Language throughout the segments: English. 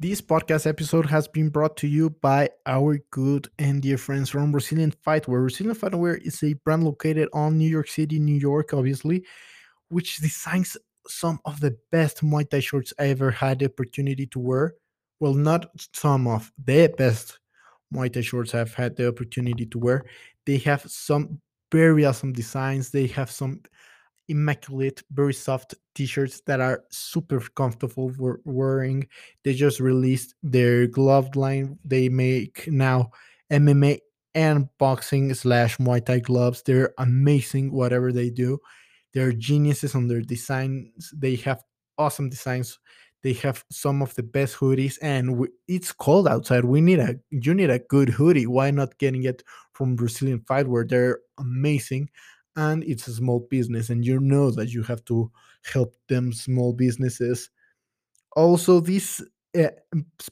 This podcast episode has been brought to you by our good and dear friends from Brazilian Fightwear. Brazilian Fightwear is a brand located on New York City, New York, obviously, which designs some of the best Muay Thai shorts I ever had the opportunity to wear. Well, not some of the best Muay Thai shorts I've had the opportunity to wear. They have some very awesome designs. They have some immaculate, very soft t-shirts that are super comfortable for wearing. They just released their glove line. They make now MMA and boxing slash Muay Thai gloves. They're amazing, whatever they do. They're geniuses on their designs. They have awesome designs. They have some of the best hoodies, and we, it's cold outside. We need a you need a good hoodie. Why not getting it from Brazilian Fight Fightwear? They're amazing and it's a small business and you know that you have to help them small businesses. Also this uh,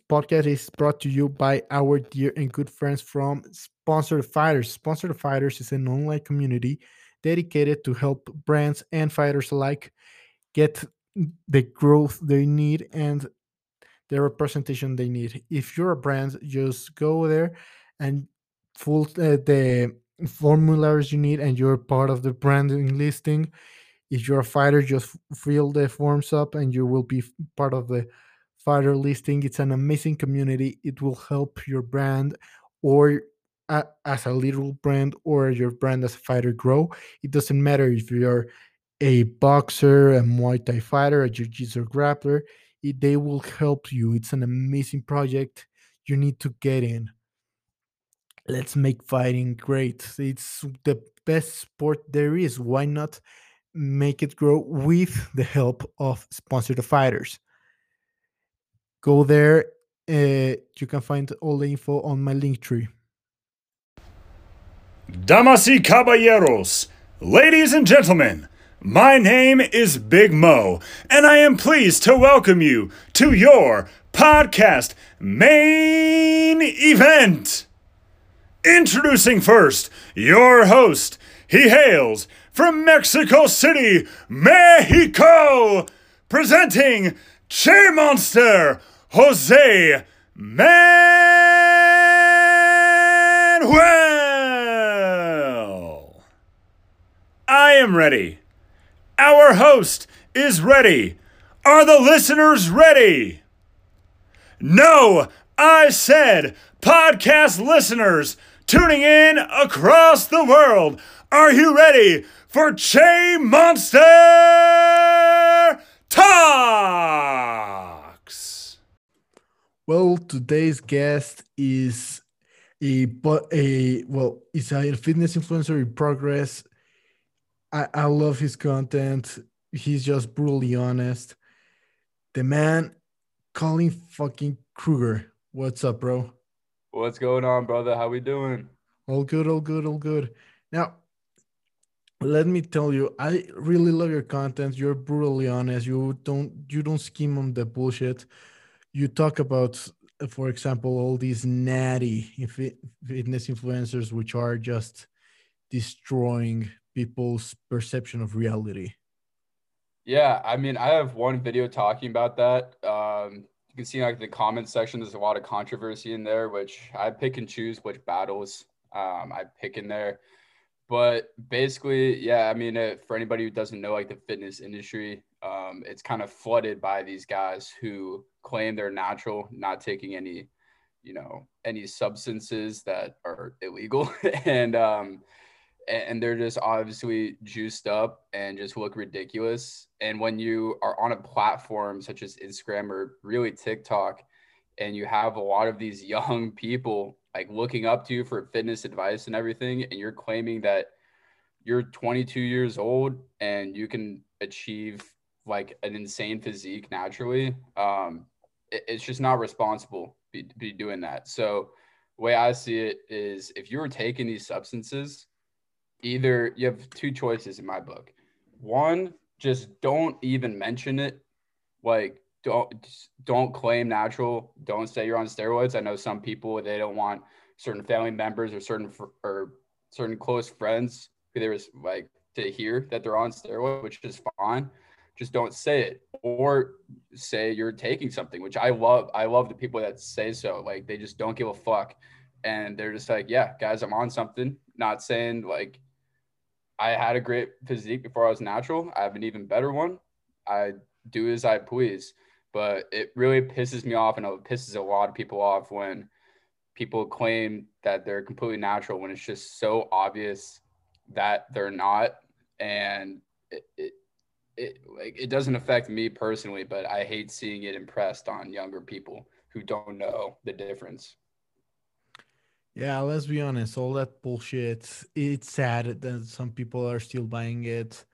podcast is brought to you by our dear and good friends from sponsored fighters. Sponsored fighters is an online community dedicated to help brands and fighters alike get the growth they need and the representation they need. If you're a brand just go there and full uh, the formulas you need and you're part of the branding listing if you're a fighter just fill the forms up and you will be part of the fighter listing. It's an amazing community. It will help your brand or as a little brand or your brand as a fighter grow. It doesn't matter if you're a boxer a muay thai fighter a jiu-jitsu grappler it, they will help you. It's an amazing project. You need to get in let's make fighting great. It's the best sport there is. Why not make it grow with the help of sponsored fighters? Go there. Uh, you can find all the info on my link tree. Damas y caballeros, ladies and gentlemen, my name is Big Mo, and I am pleased to welcome you to your podcast main event. Introducing first your host. He hails from Mexico City, Mexico, presenting Che Monster, Jose Manuel. I am ready. Our host is ready. Are the listeners ready? No, I said, podcast listeners, tuning in across the world. Are you ready for Che Monster Talks? Well, today's guest is a a well, is a fitness influencer in progress. I, I love his content. He's just brutally honest. The man, Colin fucking Kruger. What's up, bro? What's going on, brother? How we doing? All good, all good, all good. Now, let me tell you, I really love your content. You're brutally honest. You don't you don't scheme on the bullshit. You talk about, for example, all these natty fitness influencers, which are just destroying people's perception of reality. Yeah, I mean, I have one video talking about that. Um, can see like the comment section, there's a lot of controversy in there, which I pick and choose which battles um, I pick in there. But basically, yeah, I mean, for anybody who doesn't know, like the fitness industry, um, it's kind of flooded by these guys who claim they're natural, not taking any, you know, any substances that are illegal, and um, and they're just obviously juiced up and just look ridiculous. And when you are on a platform such as Instagram or really TikTok, and you have a lot of these young people like looking up to you for fitness advice and everything, and you're claiming that you're 22 years old and you can achieve like an insane physique naturally, um, it, it's just not responsible be, be doing that. So, way I see it is if you were taking these substances, either you have two choices in my book. One, just don't even mention it. Like don't don't claim natural. Don't say you're on steroids. I know some people they don't want certain family members or certain or certain close friends who there's like to hear that they're on steroids, which is fine. just don't say it or say you're taking something, which I love. I love the people that say so. Like they just don't give a fuck. And they're just like, yeah, guys, I'm on something. Not saying like I had a great physique before I was natural. I have an even better one. I do as I please. But it really pisses me off and it pisses a lot of people off when people claim that they're completely natural when it's just so obvious that they're not. And it, it it like it doesn't affect me personally, but I hate seeing it impressed on younger people who don't know the difference. Yeah, let's be honest, all that bullshit, it's sad that some people are still buying it.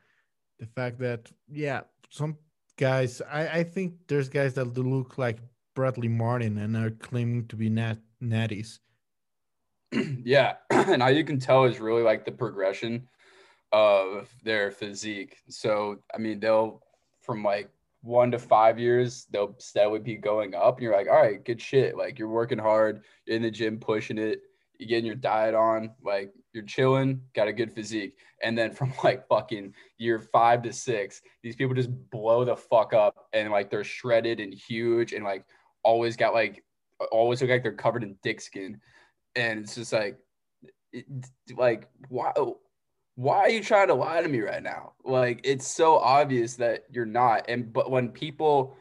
The fact that, yeah, some guys, I, I think there's guys that look like Bradley Martyn and are claiming to be nat natties. yeah, and all you can tell is really like the progression of their physique. So, I mean, they'll from like one to five years, they'll steadily be going up. And you're like, all right, good shit. Like you're working hard, in the gym, pushing it, you're getting your diet on, like you're chilling, got a good physique. And then from like fucking year five to six, these people just blow the fuck up and like they're shredded and huge and like always got like, always look like they're covered in dick skin. And it's just like, it, like, wow why are you trying to lie to me right now? Like it's so obvious that you're not. And but when people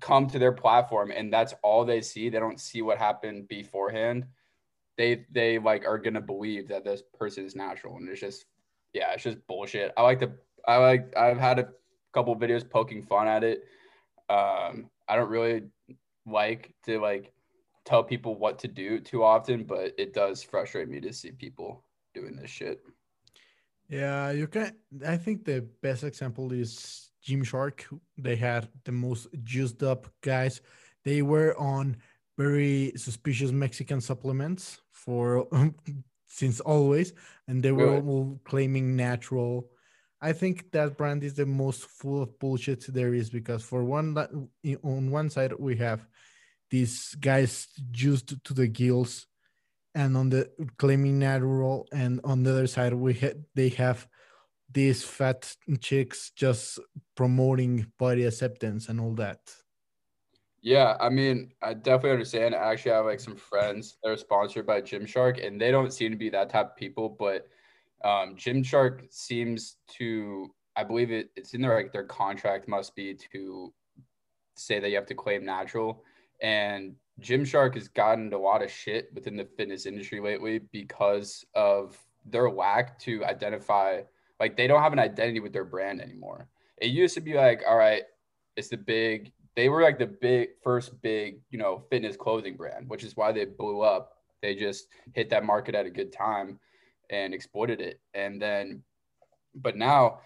come to their platform and that's all they see, they don't see what happened beforehand. They they like are gonna believe that this person is natural, and it's just yeah, it's just bullshit. I like to I like I've had a couple videos poking fun at it. Um, I don't really like to like tell people what to do too often, but it does frustrate me to see people doing this shit. Yeah, you can. I think the best example is Gymshark. They had the most juiced up guys. They were on very suspicious Mexican supplements for since always, and they were really? all claiming natural. I think that brand is the most full of bullshit there is because for one, on one side we have these guys juiced to the gills and on the claiming natural and on the other side we ha- they have these fat chicks just promoting body acceptance and all that yeah i mean i definitely understand i actually have like some friends that are sponsored by gymshark and they don't seem to be that type of people but um, gymshark seems to i believe it, it's in their like their contract must be to say that you have to claim natural and Gymshark has gotten a lot of shit within the fitness industry lately because of their lack to identify, like, they don't have an identity with their brand anymore. It used to be like, all right, it's the big, they were like the big, first big, you know, fitness clothing brand, which is why they blew up. They just hit that market at a good time and exploited it. And then, but now,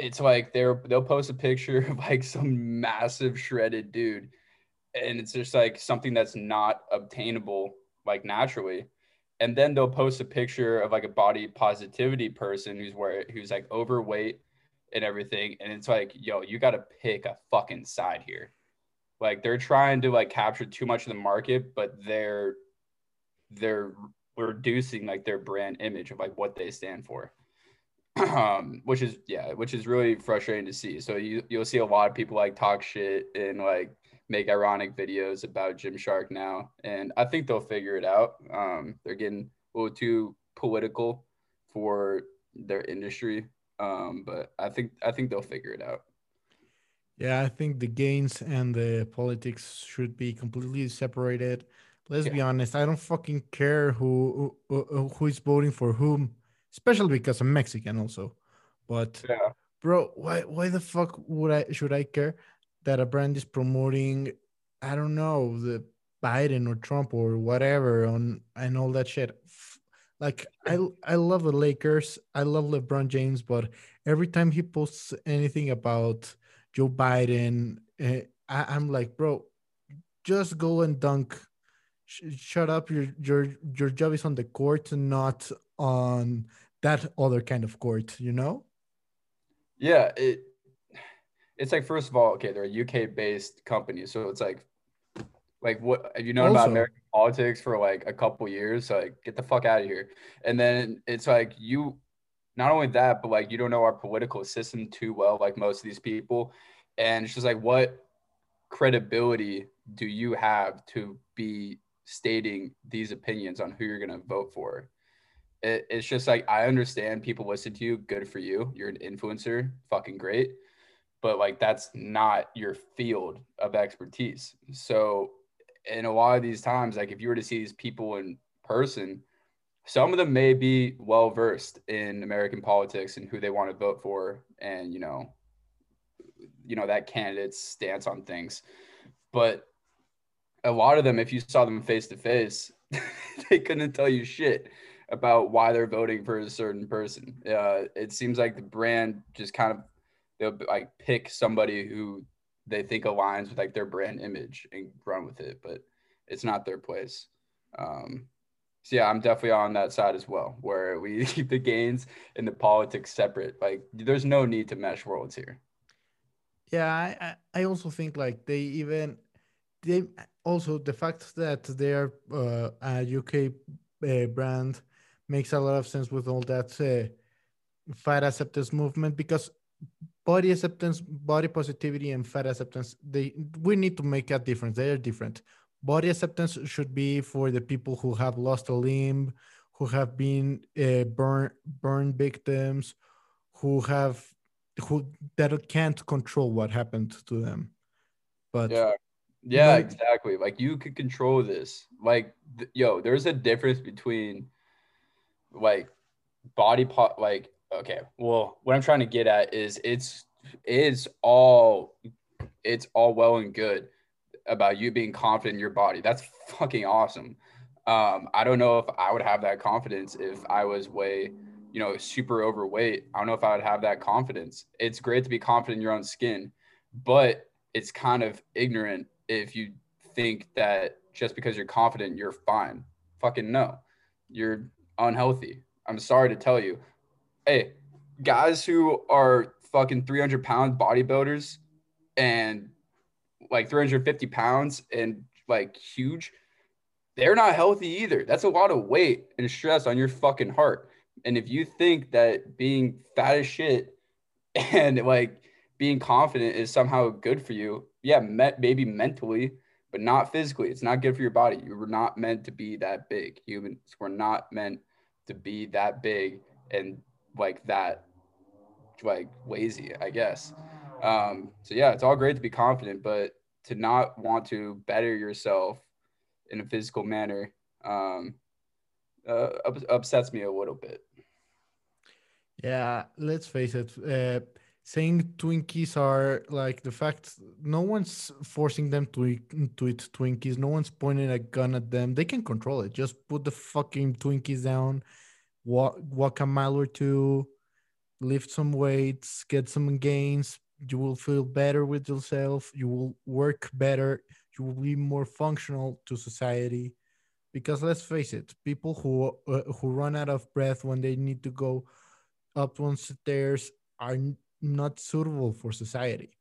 it's like they're they'll post a picture of like some massive shredded dude and it's just like something that's not obtainable like naturally and then they'll post a picture of like a body positivity person who's where who's like overweight and everything and it's like yo you got to pick a fucking side here. Like they're trying to like capture too much of the market but they're they're reducing like their brand image of like what they stand for. Um which is yeah which is really frustrating to see. So you you'll see a lot of people like talk shit and like make ironic videos about Gymshark now, and I think they'll figure it out. Um, they're getting a little too political for their industry, um, but I think I think they'll figure it out. Yeah, I think the gains and the politics should be completely separated. Let's yeah. be honest. I don't fucking care who, who who is voting for whom, especially because I'm Mexican also. But yeah. bro, why why the fuck would I should I care? that a brand is promoting, I don't know, the Biden or Trump or whatever on and all that shit. Like I I love the Lakers. I love LeBron James, but every time he posts anything about Joe Biden, uh, I, am like, bro, just go and dunk. Sh- shut up. Your your your job is on the court, not on that other kind of court. You know? Yeah, it it's like first of all, okay, they're a UK based company, so it's like, like what have you known also, about American politics for like a couple years? So like, get the fuck out of here. And then it's like you, not only that, but like you don't know our political system too well, like most of these people. And it's just like, what credibility do you have to be stating these opinions on who you're going to vote for? It, it's just like, I understand people listen to you. Good for you. You're an influencer. Fucking great. But like, that's not your field of expertise. So, in a lot of these times, like, if you were to see these people in person, some of them may be well versed in American politics and who they want to vote for, and you know, you know that candidate's stance on things. But a lot of them, if you saw them face to face, they couldn't tell you shit about why they're voting for a certain person. Uh, it seems like the brand just kind of they'll like pick somebody who they think aligns with like their brand image and run with it, but it's not their place. Um, so yeah, I'm definitely on that side as well, where we keep the gains and the politics separate. Like, there's no need to mesh worlds here. Yeah, I I also think like they even they also the fact that they're uh, a UK uh, brand makes a lot of sense with all that uh, fat acceptance movement because body acceptance, body positivity, and fat acceptance they we need to make a difference. They are different body acceptance should be for the people who have lost a limb, who have been uh, burn burn victims, who have who that can't control what happened to them. But yeah, yeah, exactly. Like you could control this. Like, th- yo, there's a difference between like body part. Like, okay, well, what I'm trying to get at is it's it's all it's all well and good about you being confident in your body. That's fucking awesome. Um, I don't know if I would have that confidence if I was way, you know, super overweight. I don't know if I would have that confidence. It's great to be confident in your own skin, but it's kind of ignorant if you think that just because you're confident, you're fine. Fucking no. You're unhealthy. I'm sorry to tell you. Hey, guys who are fucking 300 pound bodybuilders and like 350 pounds and like huge, they're not healthy either. That's a lot of weight and stress on your fucking heart. And if you think that being fat as shit and like being confident is somehow good for you, yeah, maybe mentally, but not physically. It's not good for your body. You were not meant to be that big. Humans were not meant to be that big and like that, like lazy, I guess. Um, so yeah, it's all great to be confident, but to not want to better yourself in a physical manner um, uh, upsets me a little bit. Yeah, let's face it. Uh, saying Twinkies are like the fact no one's forcing them to eat, to eat Twinkies. No one's pointing a gun at them. They can control it. Just put the fucking Twinkies down, walk walk a mile or two, lift some weights, get some gains, you will feel better with yourself. You will work better. You will be more functional to society. Because let's face it people who uh, who run out of breath when they need to go up one stairs are not suitable for society.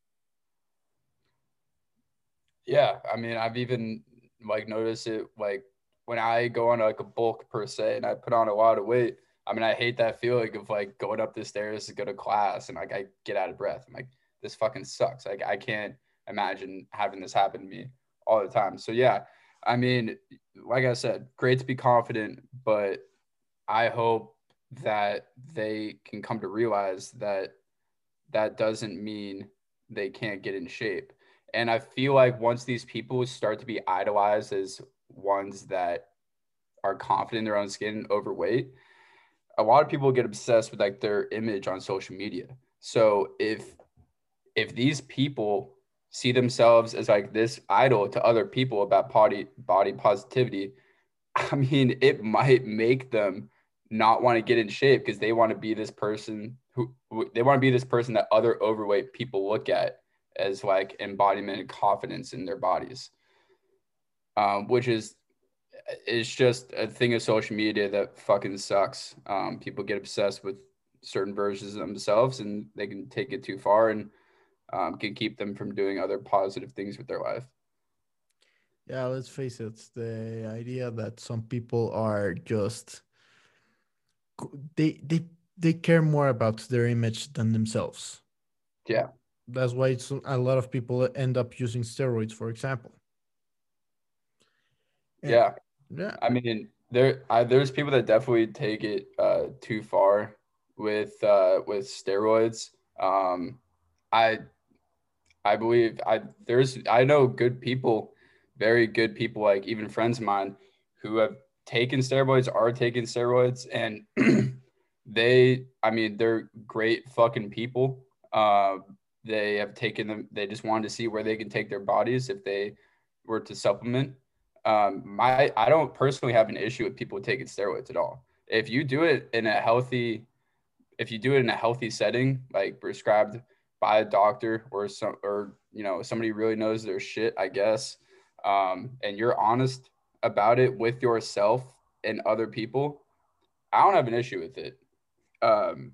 Yeah i mean i've even like noticed it like when i go on like a bulk per se and i put on a lot of weight i mean i hate that feeling of like going up the stairs to go to class and like i get out of breath i'm like this fucking sucks. Like I can't imagine having this happen to me all the time. So yeah, I mean, like I said, great to be confident, but I hope that they can come to realize that that doesn't mean they can't get in shape. And I feel like once these people start to be idolized as ones that are confident in their own skin and overweight, a lot of people get obsessed with like their image on social media. So if if these people see themselves as like this idol to other people about body body positivity, I mean, it might make them not want to get in shape because they want to be this person who, they want to be this person that other overweight people look at as like embodiment and confidence in their bodies, um, which is it's just a thing of social media that fucking sucks. Um, people get obsessed with certain versions of themselves and they can take it too far and um, can keep them from doing other positive things with their life. Yeah, let's face it. The idea that some people are just they they they care more about their image than themselves. Yeah. That's why it's, a lot of people end up using steroids, for example. And- Yeah. Yeah. I mean, there I, there's people that definitely take it uh, too far with uh, with steroids. Um, I I believe I there's I know good people, very good people, like even friends of mine, who have taken steroids, are taking steroids, and they I mean they're great fucking people. Uh, they have taken them. They just wanted to see where they can take their bodies if they were to supplement um, my I don't personally have an issue with people taking steroids at all. If you do it in a healthy, if you do it in a healthy setting, like prescribed by a doctor or some or you know somebody really knows their shit, I guess, um, and you're honest about it with yourself and other people, I don't have an issue with it. Um,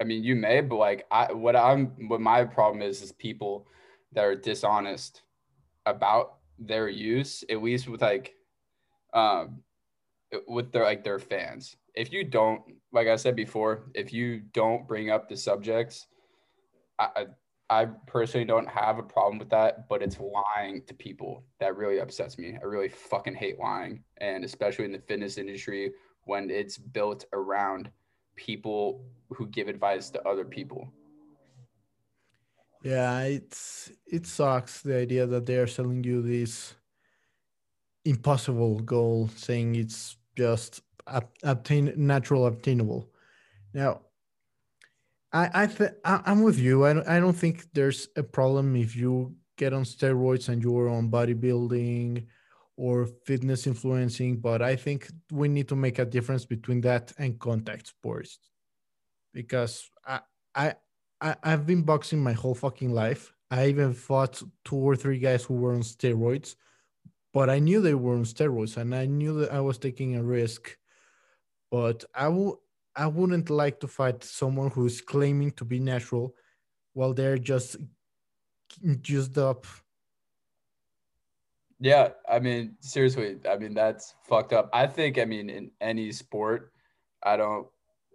I mean, you may, but like I, what I'm, what my problem is, is people that are dishonest about their use, at least with like, um, with their like their fans. If you don't, like I said before, if you don't bring up the subjects, I, I personally don't have a problem with that, but it's lying to people that really upsets me. I really fucking hate lying, and especially in the fitness industry when it's built around people who give advice to other people. Yeah, it's it sucks the idea that they are selling you this impossible goal, saying it's just obtain natural obtainable. Now, I I th- I'm with you. I don't, I don't think there's a problem if you get on steroids and you're on bodybuilding or fitness influencing, but I think we need to make a difference between that and contact sports because I I I, I've been boxing my whole fucking life. I even fought two or three guys who were on steroids, but I knew they were on steroids and I knew that I was taking a risk. But I I wouldn't like to fight someone who's claiming to be natural while they're just juiced up. Yeah, I mean, seriously, I mean that's fucked up. I think, I mean, in any sport, I don't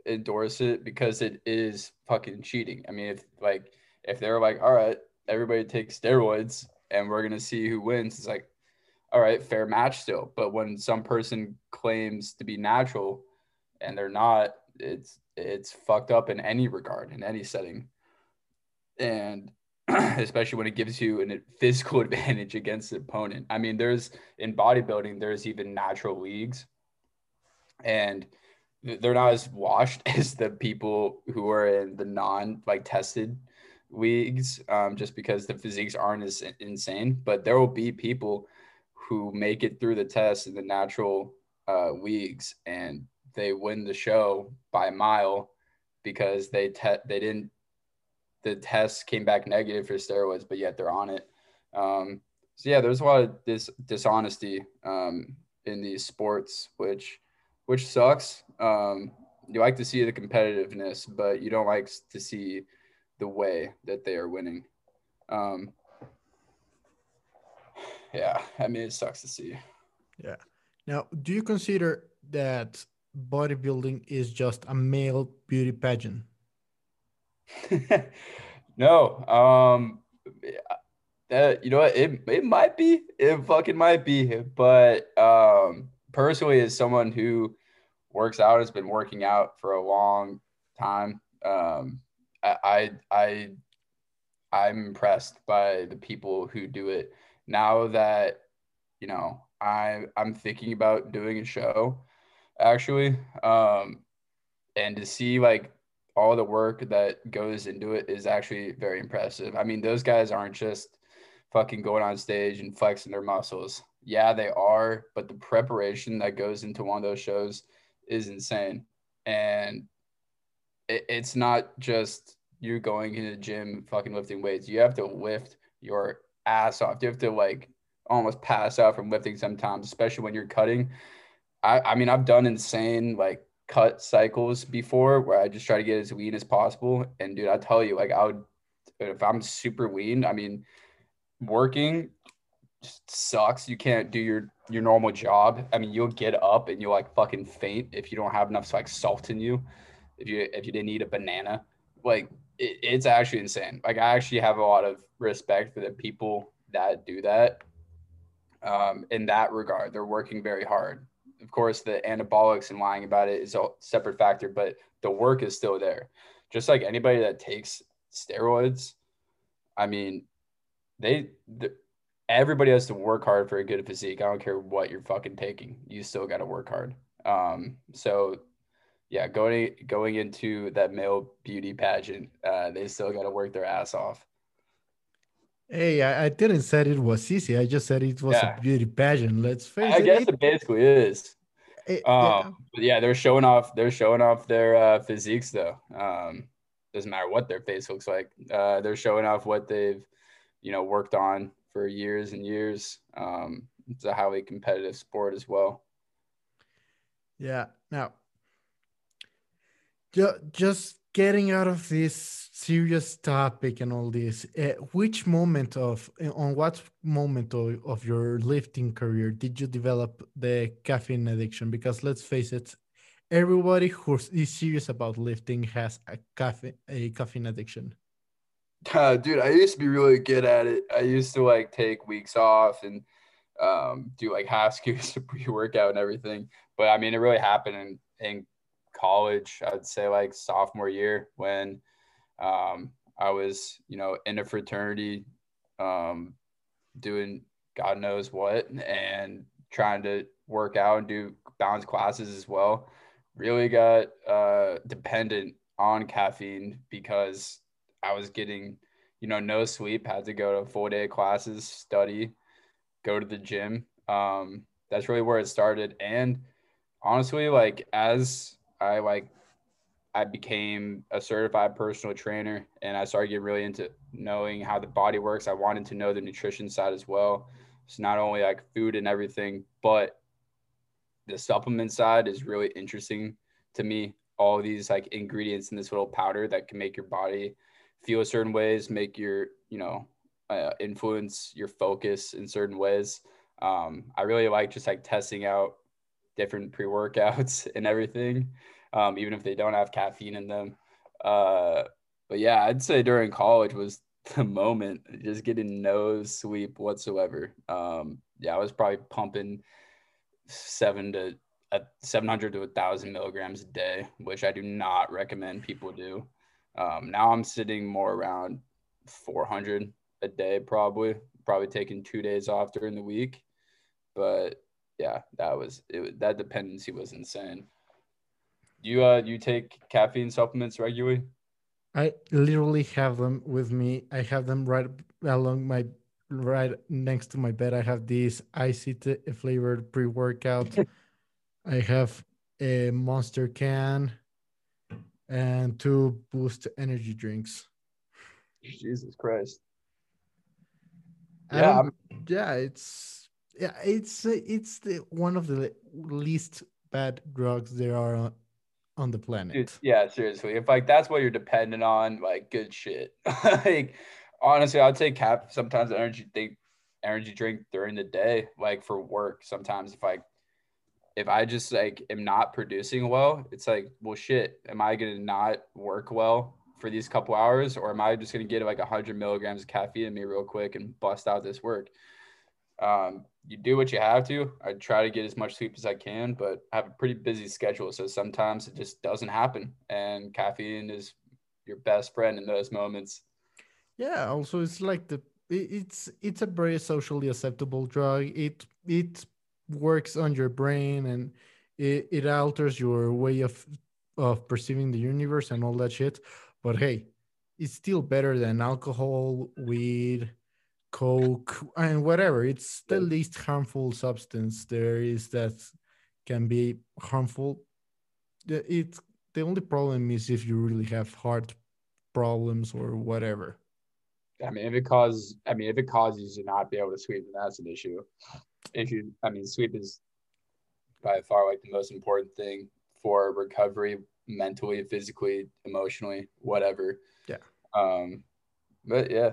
endorse it because it is fucking cheating. I mean, if like if they're like, all right, everybody takes steroids and we're gonna see who wins, it's like, all right, fair match still. But when some person claims to be natural and they're not, it's it's fucked up in any regard, in any setting. And especially when it gives you a physical advantage against the opponent. I mean, there's in bodybuilding, there's even natural leagues. And they're not as washed as the people who are in the non like tested leagues um, just because the physiques aren't as insane but there will be people who make it through the test in the natural uh, leagues and they win the show by a mile because they te- they didn't the test came back negative for steroids but yet they're on it. Um, so yeah there's a lot of this dishonesty um, in these sports which which sucks um, you like to see the competitiveness, but you don't like to see the way that they are winning. Um, yeah, I mean, it sucks to see. Yeah. Now, do you consider that bodybuilding is just a male beauty pageant? no. Um, that you know what? It it might be. It fucking might be. But um, personally, as someone who works out has been working out for a long time. Um, I, I, I, am impressed by the people who do it now that, you know, I, I'm thinking about doing a show actually. Um, and to see like all the work that goes into it is actually very impressive. I mean, those guys aren't just fucking going on stage and flexing their muscles. Yeah, they are, but the preparation that goes into one of those shows is insane. And it, it's not just you going in the gym, fucking lifting weights. You have to lift your ass off. You have to like almost pass out from lifting sometimes, especially when you're cutting. I, I mean, I've done insane like cut cycles before where I just try to get as lean as possible. And dude, I tell you, like I would, if I'm super lean, I mean, working sucks. You can't do your your normal job. I mean, you'll get up and you'll like fucking faint if you don't have enough like salt in you. if you if you didn't eat a banana, like it, it's actually insane. Like I actually have a lot of respect for the people that do that. Um, in that regard, they're working very hard. Of course, the anabolics and lying about it is a separate factor, but the work is still there. Just like anybody that takes steroids, I mean, they the, everybody has to work hard for a good physique. I don't care what you're fucking taking. You still got to work hard. Um, so yeah, going going into that male beauty pageant, uh, they still got to work their ass off. Hey, I, I, didn't said it was easy. I just said it was yeah. a beauty pageant. Let's face I it. I guess it basically is. It, um, yeah. yeah. they're showing off. They're showing off their uh, physiques though. Um, doesn't matter what their face looks like. Uh, they're showing off what they've, you know, worked on for years and years. Um, it's a highly competitive sport as well. Yeah. Now, just getting out of this serious topic and all this, uh, which moment of, eh, on what moment of, of your lifting career did you develop the caffeine addiction? Because let's face it, everybody who is serious about lifting has a caffeine, a caffeine addiction. Uh, dude, I used to be really good at it. I used to like take weeks off and um, do like half scoops of pre-workout and everything. But I mean, it really happened in, in college, I'd say like sophomore year when um, I was, you know, in a fraternity um, doing God knows what and trying to work out and do balance classes as well. Really got uh, dependent on caffeine because I was getting, you know, no sleep, had to go to full day classes, study, go to the gym. Um, that's really where it started. And honestly, like as I like I became a certified personal trainer and I started getting really into knowing how the body works. I wanted to know the nutrition side as well. It's not only like food and everything, but the supplement side is really interesting to me. All these like ingredients in this little powder that can make your body feel certain ways, make your, you know, uh, influence your focus in certain ways. Um, I really like just like testing out different pre workouts and everything, um, even if they don't have caffeine in them. Uh, but yeah, I'd say during college was the moment, just getting no sleep whatsoever. Um, yeah, I was probably pumping seven to a 700 to a thousand milligrams a day, which I do not recommend people do. Um, now I'm sitting more around 400 a day, probably, probably taking two days off during the week. But yeah, that was it. That dependency was insane. You uh, you take caffeine supplements regularly? I literally have them with me. I have them right along my right next to my bed. I have this icy t- flavored pre workout. I have a monster can and two boost energy drinks. Jesus Christ. Yeah, yeah, it's yeah, it's it's the one of the least bad drugs there are on the planet. Dude, yeah, seriously. If like that's what you're dependent on, like good shit. like honestly, I'll take cap sometimes energy think energy drink during the day, like for work. Sometimes if I if I just like am not producing well, it's like, well shit, am I gonna not work well for these couple hours or am I just gonna get like hundred milligrams of caffeine in me real quick and bust out this work? Um, you do what you have to. I try to get as much sleep as I can, but I have a pretty busy schedule. So sometimes it just doesn't happen. And caffeine is your best friend in those moments. Yeah. Also, it's like the, it's, it's a very socially acceptable drug. It, it works on your brain and it, it alters your way of, of perceiving the universe and all that shit. But hey, it's still better than alcohol, weed, coke and whatever. It's the least harmful substance there is that can be harmful. It the only problem is if you really have heart problems or whatever. I mean if it causes i mean if it causes you not be able to sleep then that's an issue if you i mean sleep is by far like the most important thing for recovery mentally physically emotionally whatever yeah um but yeah,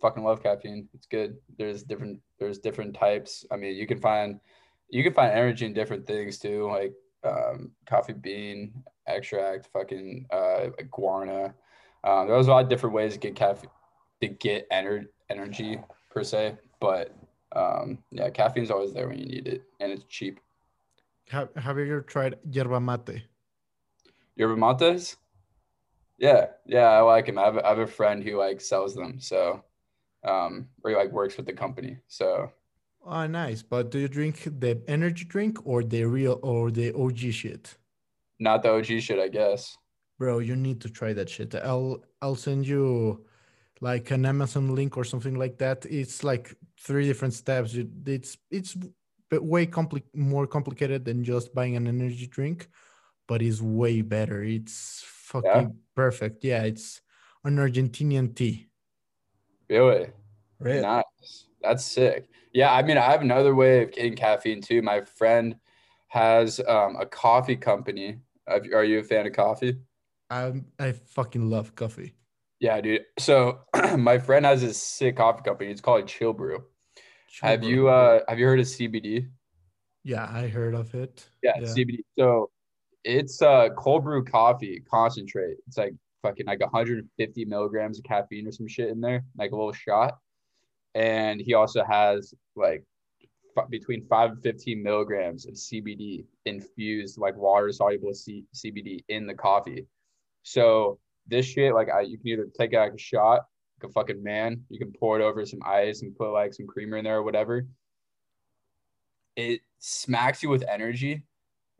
fucking love caffeine. It's good. There's different there's different types. I mean, you can find you can find energy in different things too, like um, coffee bean, extract, fucking uh, guarana. Um, there was a lot of different ways to get caffeine to get ener- energy per se, but um, yeah, caffeine's always there when you need it, and it's cheap. Have, have you ever tried yerba mate? Yerba mates? Yeah, yeah, I like them. I have, I have a friend who like sells them, so um, or he like works with the company. So Oh, nice. But do you drink the energy drink or the real or the OG shit? not the OG shit, I guess. Bro, you need to try that shit. I'll I'll send you like an Amazon link or something like that. It's like three different steps. It's it's way compli- more complicated than just buying an energy drink, but it's way better. It's fucking perfect. Yeah, it's an Argentinian tea. Really? Right. Nice. That's sick. Yeah, I mean, I have another way of getting caffeine too. My friend has um, a coffee company. Are you a fan of coffee? I I fucking love coffee. Yeah, dude. So my friend has this sick coffee company. It's called Chill Brew. Have Chill you uh have you heard of CBD? Yeah, I heard of it. Yeah, CBD. So it's uh cold brew coffee concentrate. It's like fucking like 150 milligrams of caffeine or some shit in there, like a little shot. And he also has like f- between five and 15 milligrams of CBD infused, like water soluble C- CBD in the coffee. So this shit, like I, you can either take like a shot, like a fucking man. You can pour it over some ice and put like some creamer in there or whatever. It smacks you with energy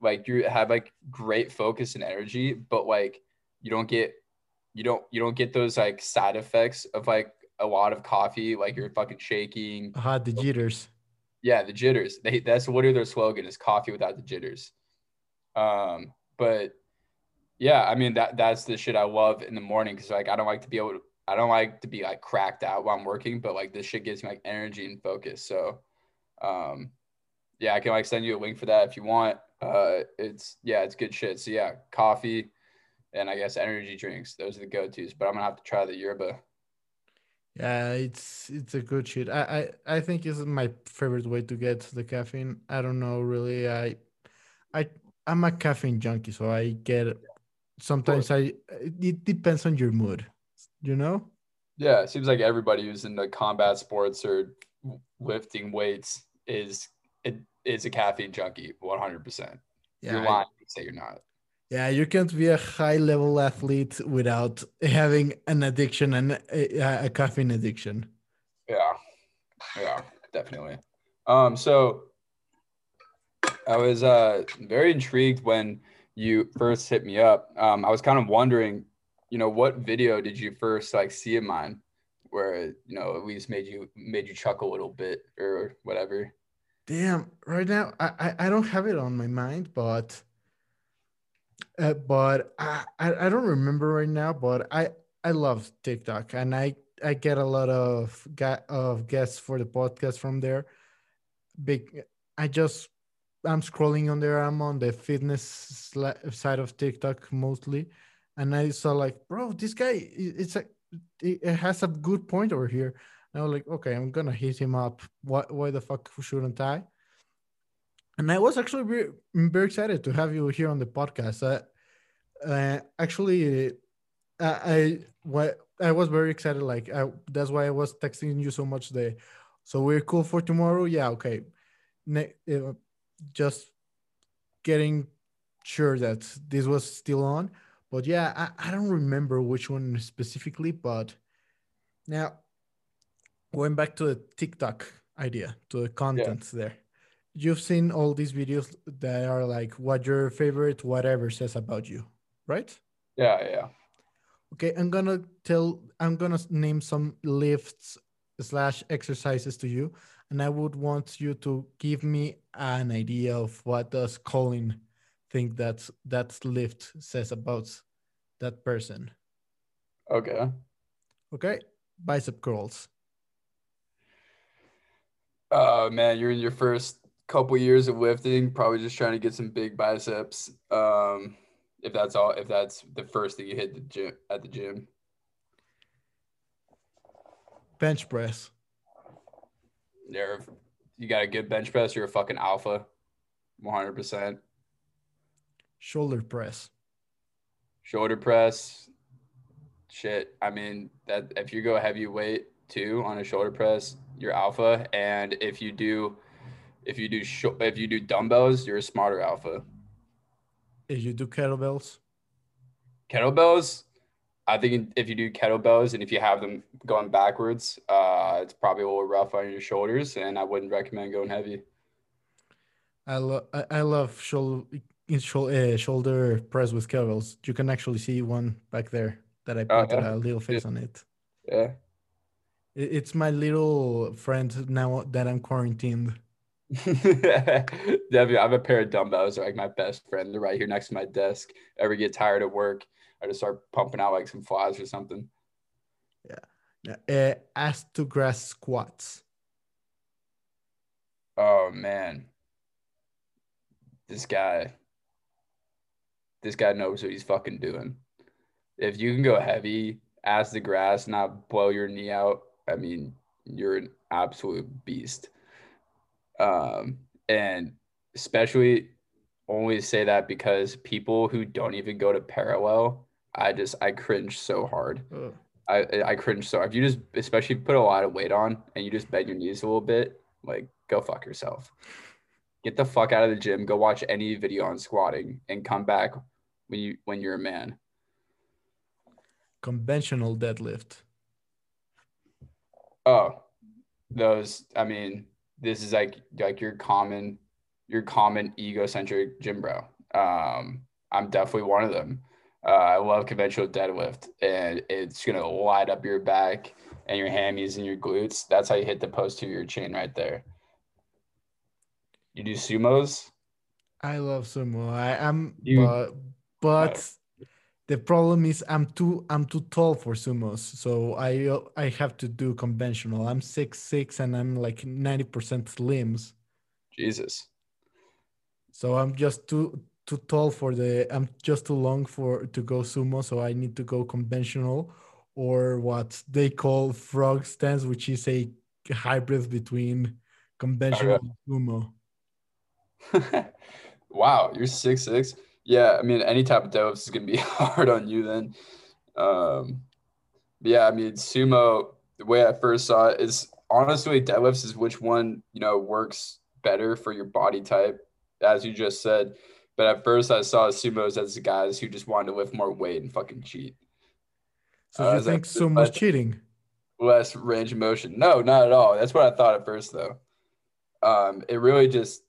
like you have like great focus and energy but like you don't get you don't you don't get those like side effects of like a lot of coffee like you're fucking shaking Ah, the jitters. yeah the jitters they that's literally their slogan is coffee without the jitters um but yeah i mean that that's the shit i love in the morning because like i don't like to be able to i don't like to be like cracked out while i'm working but like this shit gives me like energy and focus so um yeah i can like send you a link for that if you want uh it's yeah it's good shit so yeah coffee and i guess energy drinks those are the go-to's but i'm gonna have to try the yerba Yeah, it's it's a good shit. I, I I think it's my favorite way to get the caffeine. I don't know really. I I I'm a caffeine junkie, so I get sometimes I it depends on your mood, you know? yeah it seems like everybody who's in the combat sports or lifting weights is it is a caffeine junkie 100% yeah, you're lying you say you're not Yeah, you can't be a high level athlete without having an addiction and a, a caffeine addiction. Yeah, yeah, definitely. Um, so I was uh very intrigued when you first hit me up. Um, I was kind of wondering, you know, what video did you first like see of mine, where you know at least made you made you chuckle a little bit or whatever. Damn, right now I, I, don't have it on my mind, but uh, but I, I don't remember right now, but I I love TikTok and I I get a lot of of guests for the podcast from there. Big I just I'm scrolling on there. I'm on the fitness side of TikTok mostly, and I saw like, bro, this guy, it's a it has a good point over here. And I was like, okay, I'm gonna hit him up. Why why the fuck shouldn't I? And I was actually very, very excited to have you here on the podcast. Uh, uh, actually, I what I was very excited. Like I, that's why I was texting you so much. Today. so we're cool for tomorrow. Yeah, okay. Ne- uh, just getting sure that this was still on. But yeah, I, I don't remember which one specifically. But now going back to the TikTok idea, to the content there you've seen all these videos that are like what your favorite whatever says about you, right? Yeah, yeah. Okay, I'm gonna tell I'm gonna name some lifts slash exercises to you, and I would want you to give me an idea of what does Colin think that that lift says about that person. Okay. Okay, bicep curls. Oh man, you're in your first couple years of lifting, probably just trying to get some big biceps. Um, if that's all, if that's the first thing you hit the gym at the gym. Bench press, You're, you got a good bench press. You're a fucking alpha, one hundred percent. shoulder press, shoulder press, shit. I mean that if you go heavyweight too on a shoulder press, you're alpha, and if you do, if you do sh- if you do dumbbells, you're a smarter alpha. If you do kettlebells, kettlebells, I think if you do kettlebells and if you have them going backwards, uh, it's probably a little rough on your shoulders, and I wouldn't recommend going heavy. I love I, love shoulder uh, shoulder press with kettlebells. You can actually see one back there that I put oh, yeah. a little face yeah. on it. Yeah, it's my little friend now that I'm quarantined. Definitely, I have a pair of dumbbells. They're like my best friend. They're right here next to my desk. Ever get tired of work, I just start pumping out like some flies or something. Yeah. Uh, ass to grass squats. Oh man, this guy, this guy knows what he's fucking doing. If you can go heavy, ass to grass, not blow your knee out, I mean, you're an absolute beast. Um, and especially only say that because people who don't even go to parallel, I just I cringe so hard. Ugh. I I cringe so. If you just especially put a lot of weight on and you just bend your knees a little bit, like go fuck yourself. Get the fuck out of the gym. Go watch any video on squatting and come back when you when you're a man. Conventional deadlift. Oh, those. I mean, this is like like your common, your common egocentric gym bro. Um, I'm definitely one of them. Uh, I love conventional deadlift, and it's gonna light up your back and your hammies and your glutes. That's how you hit the posterior chain right there. You do sumos. I love sumo. I am, but but the problem is I'm too I'm too tall for sumos, so I I have to do conventional. I'm six six and I'm like ninety percent limbs. Jesus. So I'm just too too tall for the. I'm just too long for to go sumo, so I need to go conventional, or what they call frog stance, which is a hybrid between conventional yeah. and sumo. wow, you're six six. Yeah, I mean, any type of deadlifts is gonna be hard on you then. Um, yeah, I mean, sumo. The way I first saw it is honestly deadlifts is which one you know works better for your body type, as you just said. But at first, I saw sumos as the guys who just wanted to lift more weight and fucking cheat. So uh, you think sumo's cheating? Less range of motion? No, not at all. That's what I thought at first, though. Um, it really just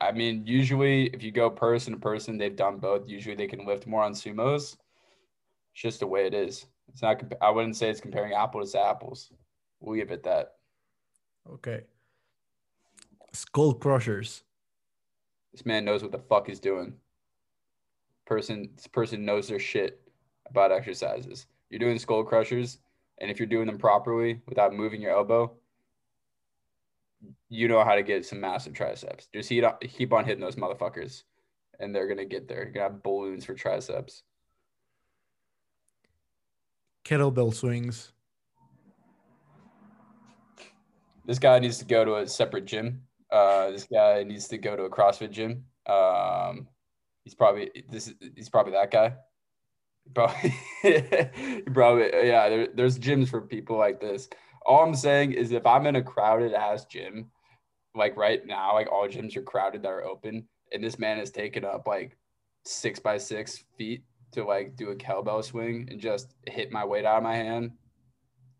I mean, usually if you go person to person, they've done both. Usually they can lift more on sumos. It's just the way it is. It's not. I wouldn't say it's comparing apples to apples. We'll give it that. Okay. Skull crushers. This man knows what the fuck he's doing. Person, this person knows their shit about exercises. You're doing skull crushers, and if you're doing them properly without moving your elbow, you know how to get some massive triceps. Just keep keep on hitting those motherfuckers, and they're gonna get there. You're gonna have balloons for triceps. Kettlebell swings. This guy needs to go to a separate gym. Uh, this guy needs to go to a CrossFit gym. Um, he's probably this. He's probably that guy. Probably, probably yeah. There, there's gyms for people like this. All I'm saying is if I'm in a crowded ass gym, like right now, like all gyms are crowded that are open, and this man has taken up like six by six feet to like do a kettlebell swing and just hit my weight out of my hand.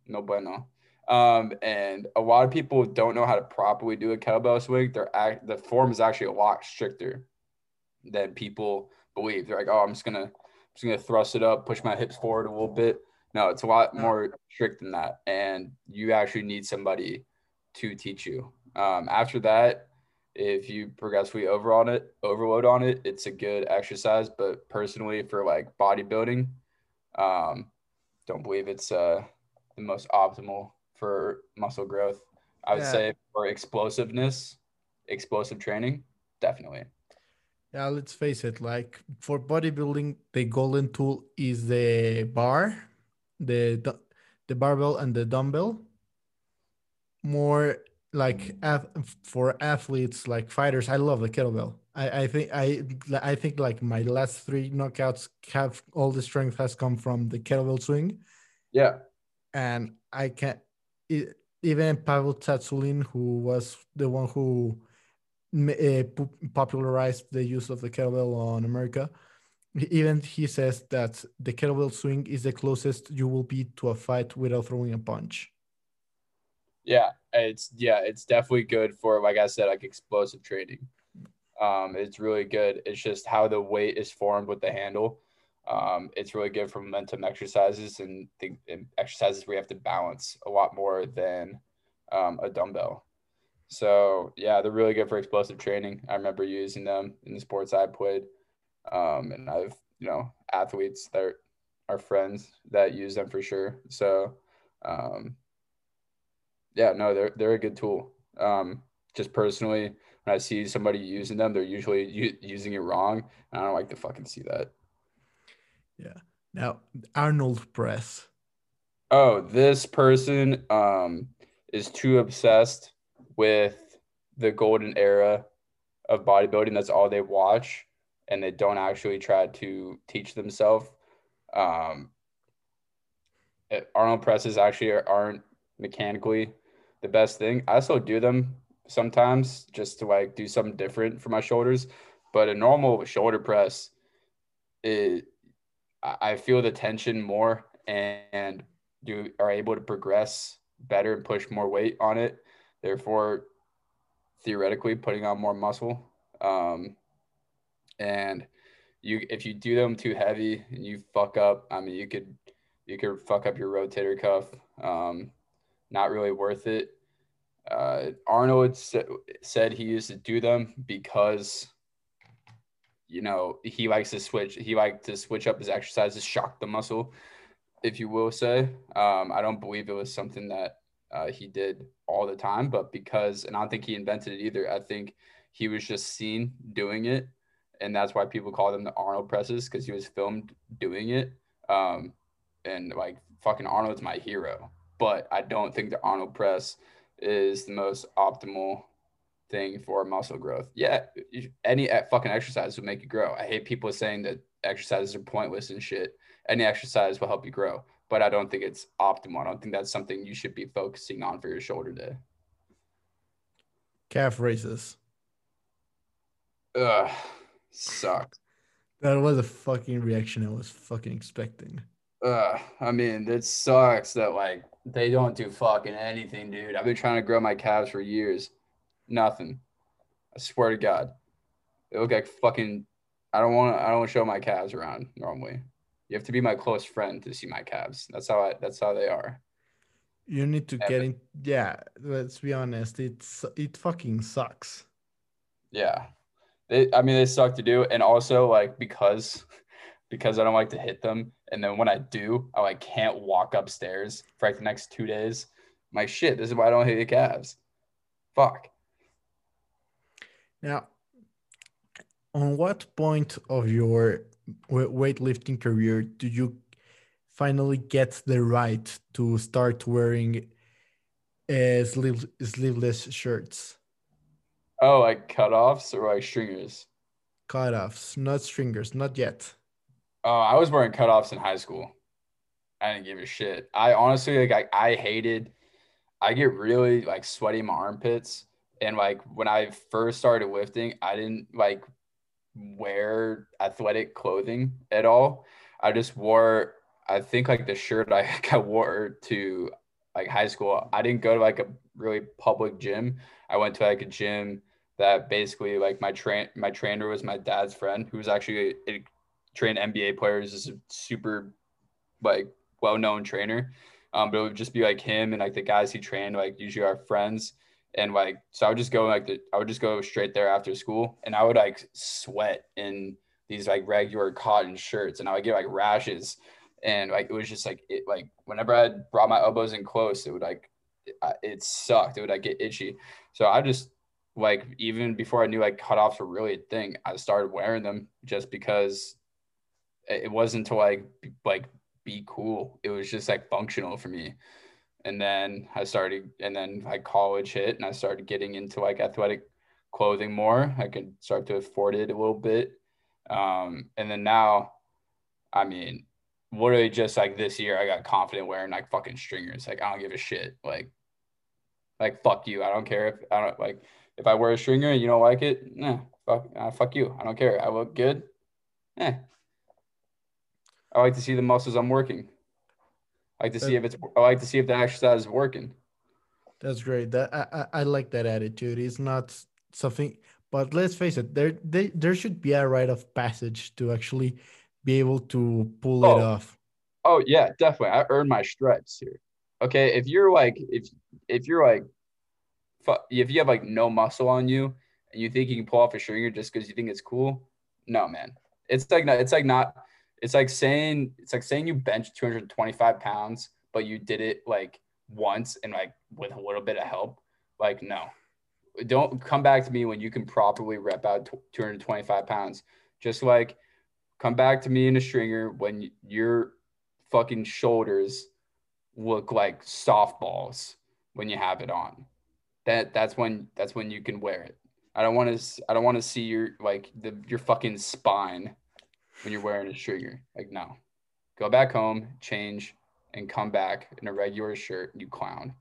No bueno. Um, and a lot of people don't know how to properly do a kettlebell swing. They're act, the form is actually a lot stricter than people believe. They're like, oh, I'm just gonna, I'm just gonna thrust it up, push my hips forward a little bit. No, it's a lot more strict than that. And you actually need somebody to teach you. Um, after that, if you progressively over on it, overload on it, it's a good exercise. But personally, for like bodybuilding, um, don't believe it's uh, the most optimal for muscle growth. I would yeah. say for explosiveness, explosive training, definitely. Yeah, let's face it. Like for bodybuilding, the golden tool is the bar the the barbell and the dumbbell more like for athletes like fighters i love the kettlebell I, I think i i think like my last three knockouts have all the strength has come from the kettlebell swing Yeah. and i can even Pavel Tsatsouline, who was the one who uh, popularized the use of the kettlebell on america even he says that the kettlebell swing is the closest you will be to a fight without throwing a punch Yeah, it's yeah, it's definitely good for like I said, like explosive training. Um, it's really good. It's just how the weight is formed with the handle. Um, it's really good for momentum exercises and the and exercises where you have to balance a lot more than um, a dumbbell. So yeah, they're really good for explosive training. I remember using them in the sports I played, um, and I've you know athletes that are, are friends that use them for sure. So um, yeah, no, they're they're a good tool. Um, just personally, when I see somebody using them, they're usually u- using it wrong, and I don't like to fucking see that. Now arnold press Oh, this person um is too obsessed with the golden era of bodybuilding. That's all they watch, and they don't actually try to teach themselves. Um, Arnold presses actually aren't mechanically the best thing. I still do them sometimes just to like do something different for my shoulders, but a normal shoulder press, it I feel the tension more and you are able to progress better and push more weight on it. Therefore, theoretically, putting on more muscle. Um, and you, if you do them too heavy and you fuck up, I mean, you could, you could fuck up your rotator cuff. Um, not really worth it. Uh, Arnold said he used to do them because, you know, he likes to switch. He liked to switch up his exercises, shock the muscle if you will say. Um, I don't believe it was something that uh, he did all the time, but because, and I don't think he invented it either. I think he was just seen doing it, and that's why people call them the Arnold presses because he was filmed doing it. Um, and like fucking Arnold's my hero, but I don't think the Arnold press is the most optimal thing for muscle growth. Yeah, any fucking exercise will make you grow. I hate people saying that exercises are pointless and shit any exercise will help you grow. But I don't think it's optimal. I don't think that's something you should be focusing on for your shoulder day. calf raises Ugh, sucks. that was a fucking reaction i was fucking expecting Ugh, I mean, it sucks that like they don't do fucking anything, dude. I've been trying to grow my calves for years. Nothing. I swear to God. They look like fucking I don't want to I don't show my calves around normally. You have to be my close friend to see my calves. That's how I that's how they are. you need to Yeah, get in yeah let's be honest it's it fucking sucks Yeah. They, I mean, they suck to do. And also, like, because because I don't like to hit them. And then when I do, I like can't walk upstairs for like the next two days. My shit, this is why I don't hit the calves. Fuck. Now, on what point of your weightlifting career do you finally get the right to start wearing uh, sleeve, sleeveless shirts, Oh, like cutoffs or like stringers? cutoffs, not stringers, not yet? Oh, I was wearing cutoffs in high school. I didn't give a shit. I honestly like I, I hated I get really like sweaty in my armpits. And like when I first started lifting, I didn't like wear athletic clothing at all. I just wore I think like the shirt I, I wore to like high school. I didn't go to like a really public gym. I went to like a gym that basically like my train my trainer was my dad's friend who was actually a, train NBA players is a super like well-known trainer. Um, but it would just be like him and like the guys he trained, like usually our friends. And like, so I would just go like the, I would just go straight there after school and I would like sweat in these like regular cotton shirts and I would get like rashes. And like, it was just like, it like, whenever I brought my elbows in close, it would like, it, sucked. It would like get itchy. So I just like, even before I knew like cutoffs were really a thing, I started wearing them just because it wasn't to like like be cool. It was just like functional for me. And then I started, and then like college hit, and I started getting into like athletic clothing more. I could start to afford it a little bit, um, and then now, I mean, literally just like this year, I got confident wearing like fucking stringers. Like I don't give a shit. Like, like fuck you. I don't care if I don't like if I wear a stringer and you don't like it. Nah, fuck, uh, fuck you. I don't care. I look good. Eh. I like to see the muscles I'm working. I like to see if it's. I like to see if the exercise is working. That's great. That I, I, I like that attitude. It's not something, but let's face it. There they, there should be a rite of passage to actually be able to pull Oh. it off. Oh yeah, definitely. I earned my stripes here. Okay, if you're like if if you're like if you have like no muscle on you and you think you can pull off a stringer just because you think it's cool, no man. It's like not it's like not it's like saying it's like saying you bench 225 pounds, but you did it like once and like with a little bit of help. Like no. Don't come back to me when you can properly rep out 225 pounds. Just like come back to me in a stringer when your fucking shoulders look like softballs when you have it on. That that's when that's when you can wear it. I don't want to I don't want to see your like the your fucking spine when you're wearing a stringer. Like no. Go back home, change and come back in a regular shirt, you clown.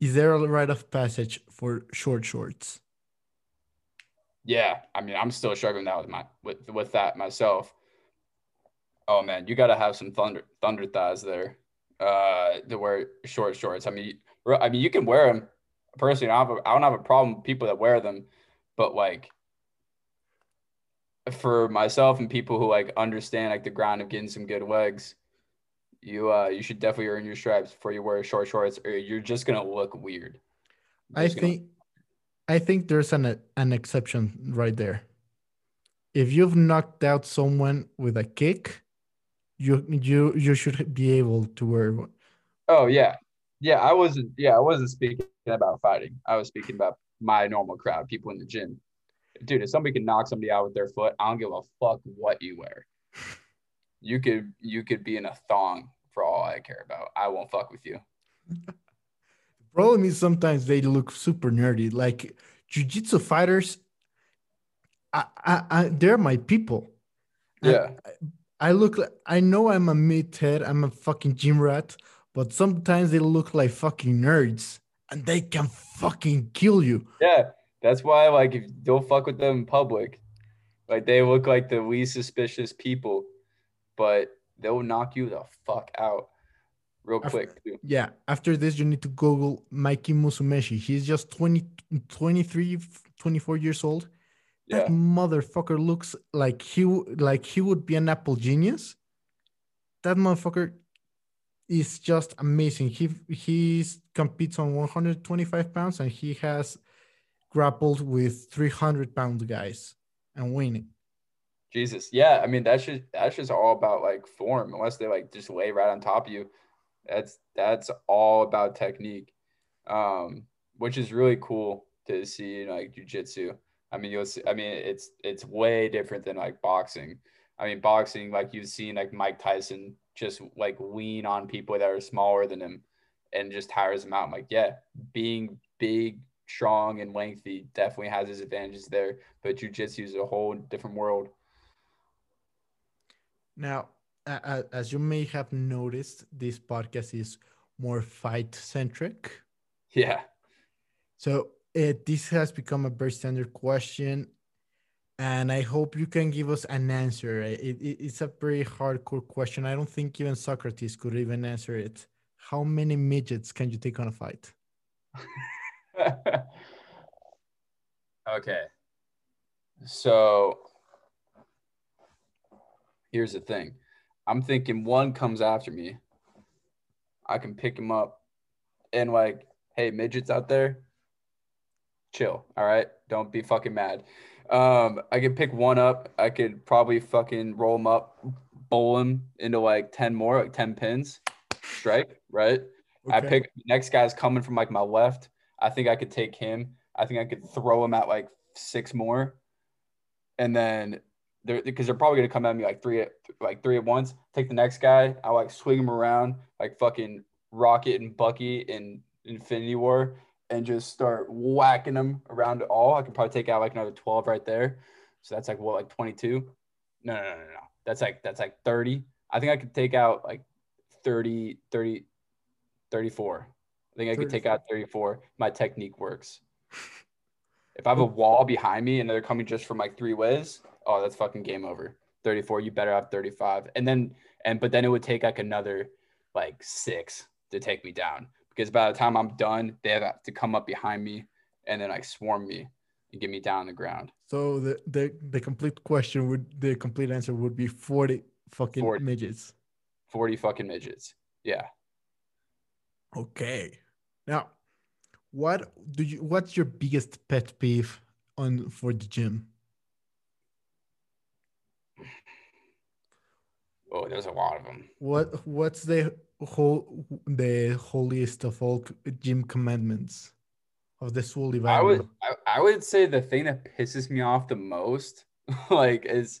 Is there a rite of passage for short shorts? Yeah, I mean, I'm still struggling that with my with with that myself. Oh man, you got to have some thunder thunder thighs there, uh, to wear short shorts. I mean, I mean, you can wear them. Personally, I don't have a, I don't have a problem with people that wear them, but like for myself and people who like understand like the grind of getting some good legs, you uh you should definitely earn your stripes before you wear short shorts, or you're just gonna look weird. I just gonna- think I think there's an an exception right there. If you've knocked out someone with a kick, you you you should be able to wear one. Oh yeah, yeah. I wasn't. Yeah, I wasn't speaking about fighting. I was speaking about my normal crowd, people in the gym. Dude, if somebody can knock somebody out with their foot, I don't give a fuck what you wear. You could you could be in a thong for all I care about. I won't fuck with you. Problem is sometimes they look super nerdy. Like jiu-jitsu fighters, I, I, I they're my people. Yeah, I look like I know I'm a meathead, I'm a fucking gym rat, but sometimes they look like fucking nerds and they can fucking kill you. yeah. That's why like if don't fuck with them in public, like they look like the least suspicious people, but they'll knock you the fuck out real I've- quick too. Yeah, after this, you need to Google Mikey Musumeci. He's just 20, 23, 24 years old. That Yeah, motherfucker looks like he like he would be an Apple genius. That motherfucker is just amazing. He he's competes on 125 pounds and he has grappled with 300 pound guys and winning. Jesus. Yeah, I mean that's just that's just all about like form, unless they like just lay right on top of you. That's that's all about technique. Um, which is really cool to see in like jujitsu. I mean, you'll see, I mean, it's it's way different than like boxing. I mean, boxing, like you've seen like Mike Tyson just like lean on people that are smaller than him and just tires them out. I'm like, yeah, being big, strong, and lengthy definitely has his advantages there. But jujitsu is a whole different world. Now, as you may have noticed, this podcast is more fight centric. Yeah. So uh, this has become a very standard question, and I hope you can give us an answer. It, it- it's a very hardcore question. I don't think even Socrates could even answer it. How many midgets can you take on a fight? okay. So here's the thing. I'm thinking one comes after me. I can pick him up and like, hey, midgets out there, chill. All right. Don't be fucking mad. Um, I could pick one up. I could probably fucking roll him up, bowl him into like 10 more, like 10 pins, strike, right? I Okay. pick next guy's coming from like my left. I think I could take him. I think I could throw him at like six more, and then they're because they're probably gonna come at me like three at like three at once. Take the next guy. I like swing him around, like fucking Rocket and Bucky in Infinity War and just start whacking them around all, I could probably take out like another 12 right there. So that's like what, like 22? No, no, no, no, no. That's like that's like 30. I think I could take out like 30, 30, 34. I think I could take out 34. My technique works. If I have a wall behind me and they're coming just from like three ways, oh, that's fucking game over. 34, you better have 35. And then, and but then it would take like another like six to take me down because by the time I'm done, they have to come up behind me and then like swarm me and get me down on the ground. So the the, the complete question would the complete answer would be 40 fucking 40. midgets. 40 fucking midgets. Yeah. Okay. Now, what do you what's your biggest pet peeve on for the gym? Oh, there's a lot of them. What what's the whole the holiest of all gym commandments of the Swolly I would I, I would say the thing that pisses me off the most, like, is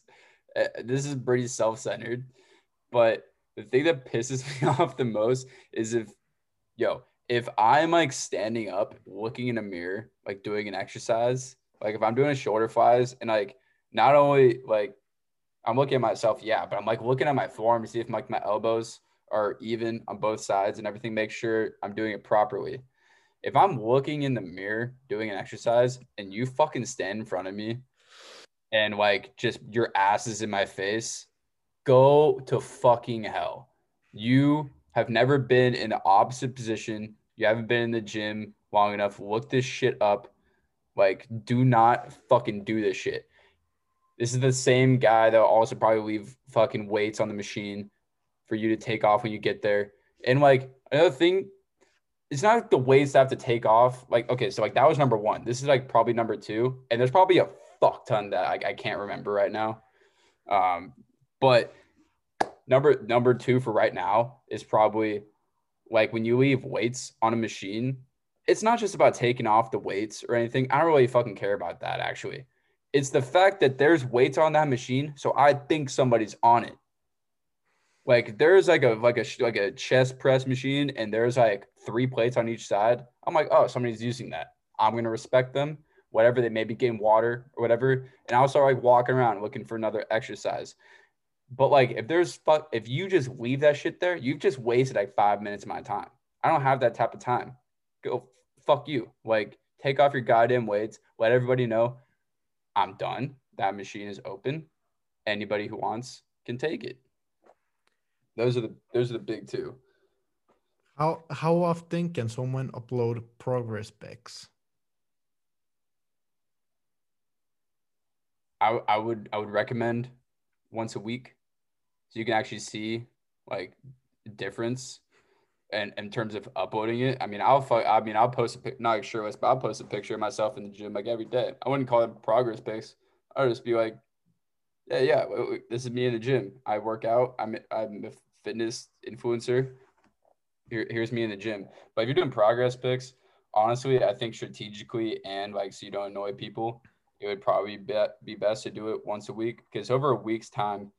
uh, this is pretty self-centered, but the thing that pisses me off the most is if, yo, if I'm like standing up, looking in a mirror, like doing an exercise, like if I'm doing a shoulder flies and like not only like I'm looking at myself, yeah, but I'm like looking at my form to see if like my elbows are even on both sides and everything, make sure I'm doing it properly. If I'm looking in the mirror doing an exercise and you fucking stand in front of me and like just your ass is in my face, go to fucking hell. You have never been in the opposite position. You haven't been in the gym long enough. Look this shit up. Like, do not fucking do this shit. This is the same guy that will also probably leave fucking weights on the machine for you to take off when you get there. And like another thing, it's not like the weights that have to take off. Like, okay, so like that was number one. This is like probably number two. And there's probably a fuck ton that I, I can't remember right now. Um, but number number two for right now is probably like when you leave weights on a machine, it's not just about taking off the weights or anything. I don't really fucking care about that actually. It's the fact that there's weights on that machine, so I think somebody's on it. Like there's like a like a like a chest press machine, and there's like three plates on each side. I'm like, oh, somebody's using that. I'm gonna respect them, whatever they may be getting water or whatever, and I'll start like walking around looking for another exercise. But like, if there's fuck, if you just leave that shit there, you've just wasted like five minutes of my time. I don't have that type of time. Go fuck you. Like, take off your goddamn weights. Let everybody know I'm done. That machine is open. Anybody who wants can take it. Those are the those are the big two. How how often can someone upload progress pics? I I would I would recommend once a week, so you can actually see like difference, and in terms of uploading it. I mean, I'll I mean I'll post a pic, not like shirtless, but I'll post a picture of myself in the gym like every day. I wouldn't call it progress pics. I'll just be like, yeah, yeah, this is me in the gym. I work out. I'm I'm a fitness influencer. Here, here's me in the gym. But if you're doing progress pics, honestly, I think strategically and like so you don't annoy people, it would probably be best to do it once a week because over a week's time,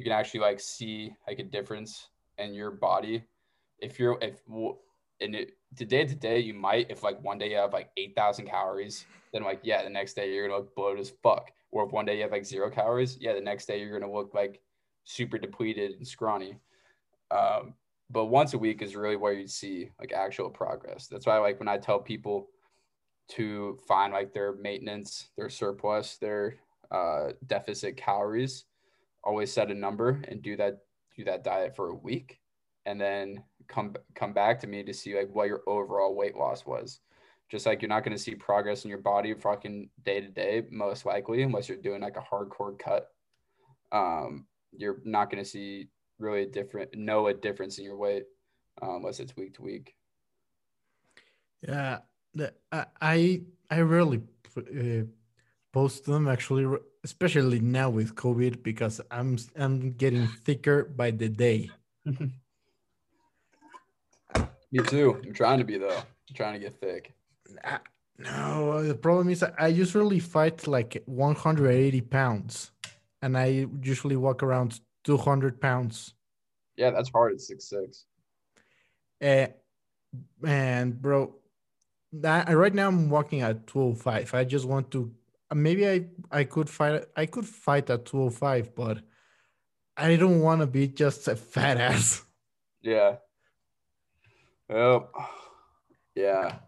you can actually like see like a difference in your body. If you're if and it today to day you might if like one day you have like eight thousand calories, then like yeah the next day you're gonna look bloated as fuck. Or if one day you have like zero calories, yeah the next day you're gonna look like super depleted and scrawny. Um, but once a week is really where you see like actual progress. That's why like when I tell people to find like their maintenance, their surplus, their uh, deficit calories, always set a number and do that do that diet for a week, and then come come back to me to see like what your overall weight loss was. Just like you're not going to see progress in your body fucking day to day, most likely, unless you're doing like a hardcore cut. Um, you're not going to see really a different know a difference in your weight um, unless it's week to week. Yeah, I I rarely uh, post them actually, especially now with COVID because I'm I'm getting thicker by the day. Me too. I'm trying to be though. I'm trying to get thick. Uh, no, the problem is I usually fight like 180 pounds, and I usually walk around 200 pounds. Yeah, that's hard at six six. Uh, and bro, that, right now I'm walking at 205. I just want to maybe I I could fight I could fight at 205, but I don't want to be just a fat ass. Yeah. Well, yeah.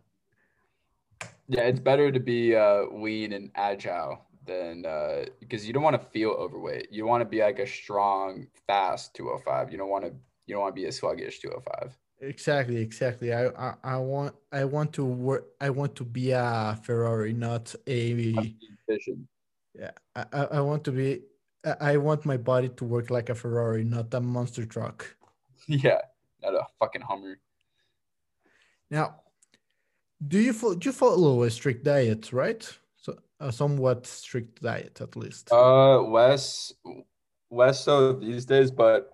Yeah, it's better to be uh, lean and agile than uh, because you don't want to feel overweight. You want to be like a strong, fast 205. You don't want to you don't want to be a sluggish 205. Exactly, exactly. I, I, I want I want to work. I want to be a Ferrari, not a. Yeah, I, I want to be. I want my body to work like a Ferrari, not a monster truck. Yeah, not a fucking Hummer. Now, do you follow, do you follow a strict diet, right? So a somewhat strict diet, at least. Uh, less, less so these days, but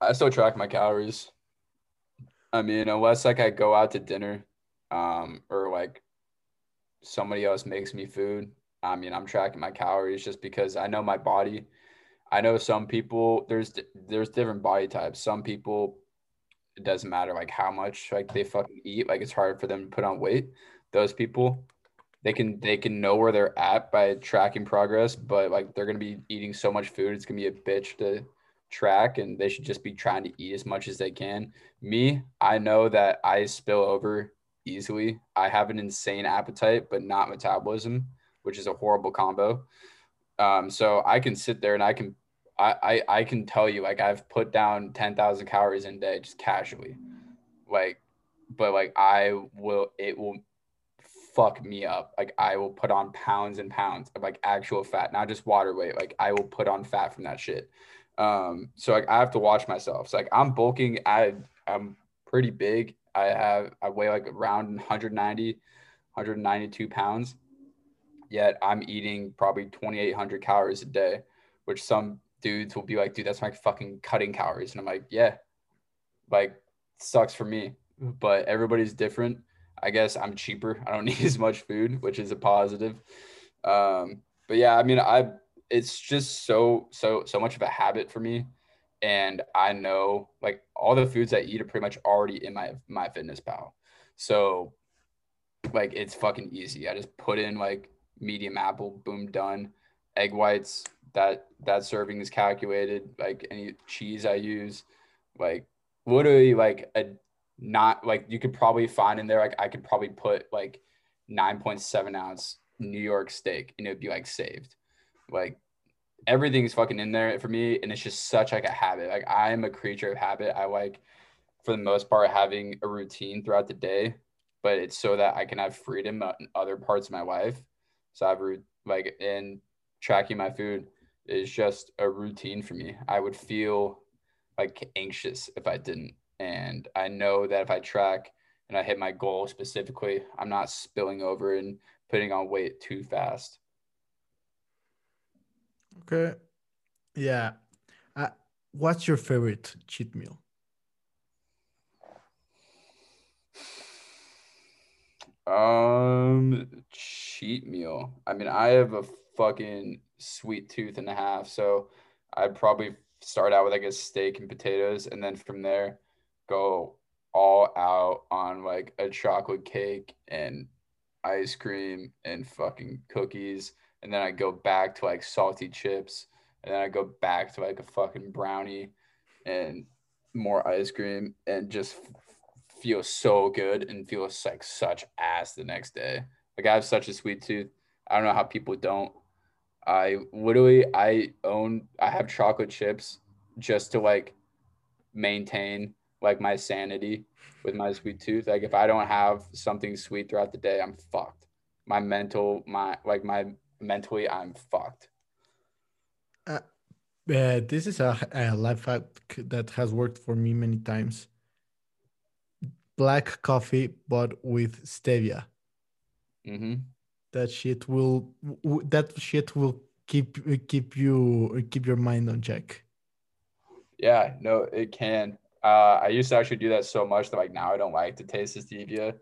I still track my calories. I mean, unless like I go out to dinner, um, or like somebody else makes me food. I mean, I'm tracking my calories just because I know my body. I know some people there's there's different body types. Some people it doesn't matter like how much like they fucking eat. Like it's hard for them to put on weight. Those people they can they can know where they're at by tracking progress, but like they're gonna be eating so much food, it's gonna be a bitch to track and they should just be trying to eat as much as they can. Me, I know that I spill over easily. I have an insane appetite, but not metabolism, which is a horrible combo. Um, so I can sit there and I can, I, I, I can tell you, like I've put down 10,000 calories in a day, just casually, like, but like I will, it will fuck me up. Like I will put on pounds and pounds of like actual fat, not just water weight. Like I will put on fat from that shit. Um, so like I have to watch myself. So like I'm bulking. I I'm pretty big. I have I weigh like around 190, 192 pounds. Yet I'm eating probably 2,800 calories a day, which some dudes will be like, dude, that's my fucking cutting calories. And I'm like, yeah, like sucks for me. But everybody's different. I guess I'm cheaper. I don't need as much food, which is a positive. Um, but yeah, I mean, I it's just so so so much of a habit for me and i know like all the foods i eat are pretty much already in my MyFitnessPal. So like it's fucking easy. I just put in like medium apple boom done. Egg whites that that serving is calculated like any cheese i use like literally like a not like you could probably find in there like i could probably put like 9.7 ounce new york steak and it'd be like saved. Like everything's fucking in there for me, and it's just such like a habit. Like I am a creature of habit. I like, for the most part, having a routine throughout the day, but it's so that I can have freedom in other parts of my life. So I've like in tracking my food is just a routine for me. I would feel like anxious if I didn't. And I know that if I track and I hit my goal specifically, I'm not spilling over and putting on weight too fast. Okay. Yeah. Uh, what's your favorite cheat meal? Um, cheat meal. I mean, I have a fucking sweet tooth and a half, so I'd probably start out with like a steak and potatoes, and then from there, go all out on like a chocolate cake and ice cream and fucking cookies and then I go back to like salty chips, and then I go back to like a fucking brownie and more ice cream, and just feel so good and feel like such ass the next day. Like I have such a sweet tooth. I don't know how people don't. I literally I own I have chocolate chips just to like maintain like my sanity with my sweet tooth. Like if I don't have something sweet throughout the day, I'm fucked. My mental, my like my mentally I'm fucked. Uh, uh, this is a, a life hack that has worked for me many times. Black coffee, but with stevia. Mm-hmm. That shit will that shit will keep keep you keep your mind on check. Yeah, no, it can. Uh, I used to actually do that so much that like now I don't like to taste stevia.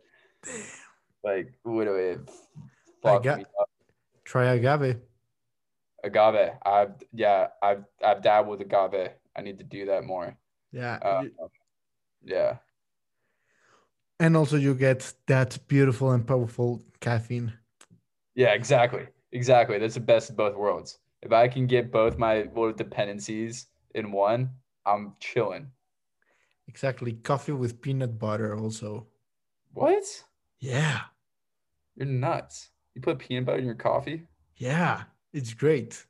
Damn. Like literally, I got, Try agave. Agave. I've yeah, I've I've dabbled with agave. I need to do that more. Yeah. Uh, yeah. And also, you get that beautiful and powerful caffeine. Yeah, exactly. Exactly. That's the best of both worlds. If I can get both my little dependencies in one, I'm chilling. Exactly. Coffee with peanut butter, also. What? Yeah. You're nuts. You put peanut butter in your coffee? Yeah. It's great.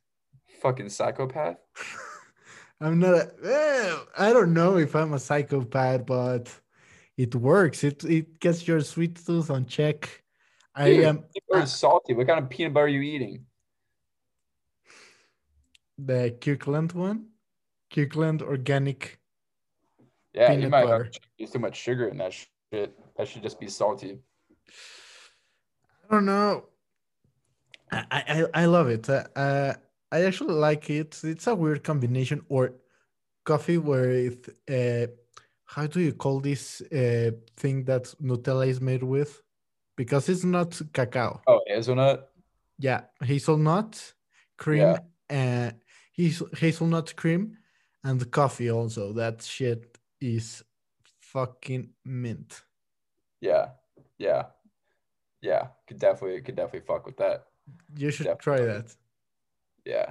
Fucking psychopath. I'm not. A, well, I don't know if I'm a psychopath, but it works. It it gets your sweet tooth on check. I Dude, am peanut salty. What kind of peanut butter are you eating? the Kirkland one, Kirkland organic. Yeah, you might butter. have too much sugar in that shit. That should just be salty. I don't know. I I, I love it. Uh, uh, I actually like it. It's a weird combination or coffee with uh, how do you call this uh, thing that Nutella is made with? Because it's not cacao. Oh, hazelnut? Yeah, hazelnut cream Yeah. and hazel, hazelnut cream and coffee also. That shit is fucking mint. Yeah. Yeah. Yeah. Could definitely could definitely fuck with that. You should try Definitely. that. Yeah.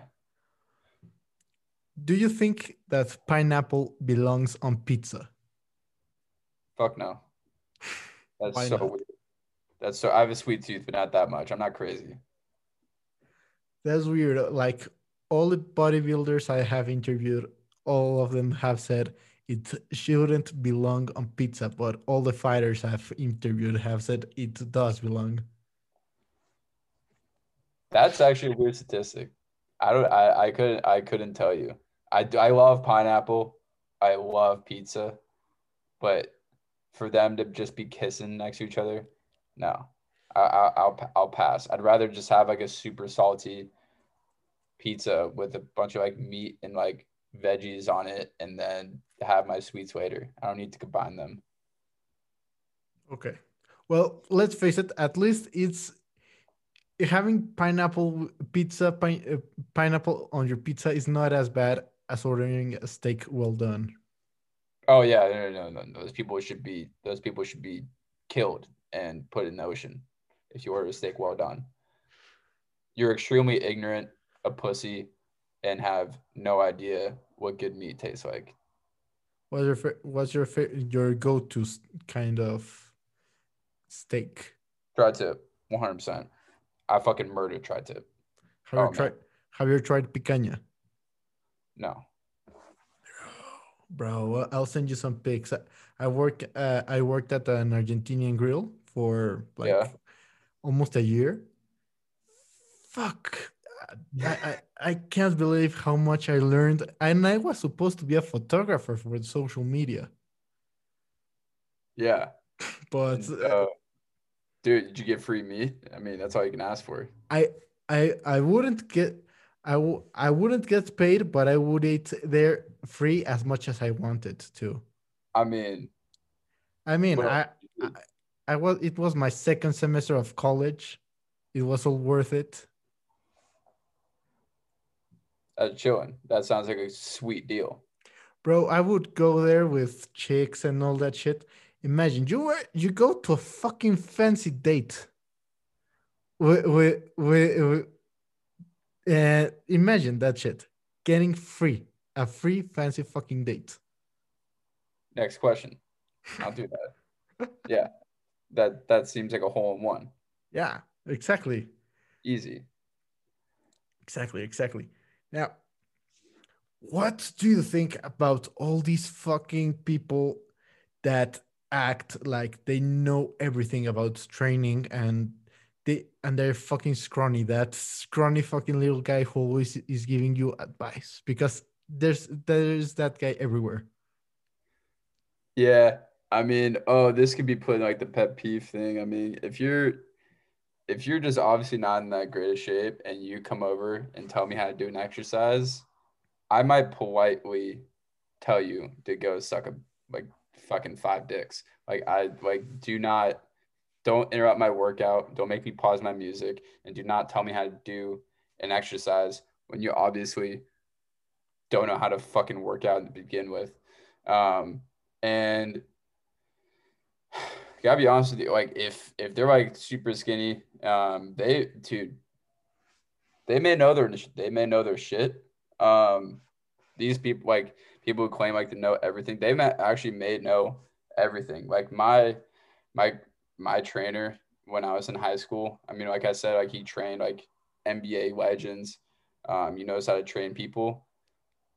Do you think that pineapple belongs on pizza? Fuck no. That's Why so not? weird. That's so I have a sweet tooth, but not that much. I'm not crazy. That's weird. Like all the bodybuilders I have interviewed, all of them have said it shouldn't belong on pizza, but all the fighters I've interviewed have said it does belong. That's actually a weird statistic. I don't I, I couldn't I couldn't tell you. I do I love pineapple. I love pizza. But for them to just be kissing next to each other, no. I, I I'll I'll pass. I'd rather just have like a super salty pizza with a bunch of like meat and like veggies on it and then have my sweets later. I don't need to combine them. Okay. Well, let's face it, at least it's having pineapple pizza, pine, uh, pineapple on your pizza is not as bad as ordering a steak well done. Oh yeah, no, no, no, no. Those people should be those people should be killed and put in the ocean if you order a steak well done. You're extremely ignorant, a pussy, and have no idea what good meat tastes like. What's your what's your your go-to kind of steak? Tri tip, 100%. I fucking murder tri tip. Have Oh, you man. tried have you tried picanha? No. Bro, I'll send you some pics. I, I work uh, I worked at an Argentinian grill for like Yeah. almost a year. Fuck. I, I, I can't believe how much I learned. And I was supposed to be a photographer for social media. Yeah. But Uh, dude, did you get free meat? I mean, that's all you can ask for. I I I wouldn't get I w- I wouldn't get paid, but I would eat there free as much as I wanted to. I mean, I mean, Well, I, I I was it was my second semester of college. It was all worth it. that's chilling. That sounds like a sweet deal. Bro, I would go there with chicks and all that shit. Imagine you were you go to a fucking fancy date. With with with, uh, imagine that shit. Getting free. A free fancy fucking date. Next question. I'll do that. yeah. That that seems like a hole in one. Yeah, exactly. Easy. Exactly, exactly. Now, what do you think about all these fucking people that act like they know everything about training and they and they're fucking scrawny? That scrawny fucking little guy who always is giving you advice because there's there's that guy everywhere. Yeah. I mean, oh, this could be put in like the pet peeve thing. I mean, if you're if you're just obviously not in that great of shape and you come over and tell me how to do an exercise, I might politely tell you to go suck a like fucking five dicks. Like I like do not don't interrupt my workout, don't make me pause my music, and do not tell me how to do an exercise when you obviously don't know how to fucking work out to begin with. Um, and gotta be honest with you. Like if if they're like super skinny, um, they dude, they may know their they may know their shit. Um, these people like people who claim like to know everything, they actually may know everything. Like my my my trainer when I was in high school. I mean, like I said, like he trained like NBA legends. Um, he knows how to train people.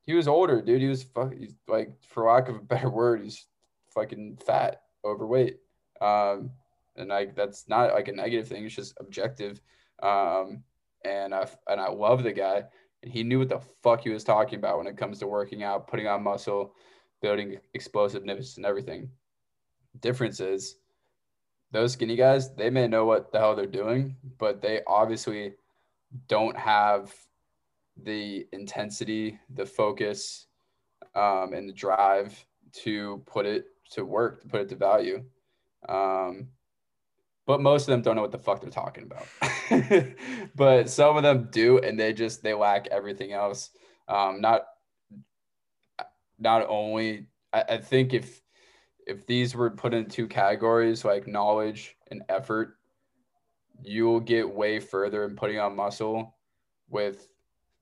He was older, dude. He was fuck, he's like, for lack of a better word, he's fucking fat, overweight. Um, and like that's not like a negative thing. It's just objective. Um, and I and I love the guy, and he knew what the fuck he was talking about when it comes to working out, putting on muscle, building explosiveness, and everything. Difference is those skinny guys, they may know what the hell they're doing, but they obviously don't have the intensity, the focus, um, and the drive to put it to work, to put it to value. Um, but most of them don't know what the fuck they're talking about. but some of them do, and they just they lack everything else. Um, not not only I, I think if if these were put in two categories like knowledge and effort, you will get way further in putting on muscle with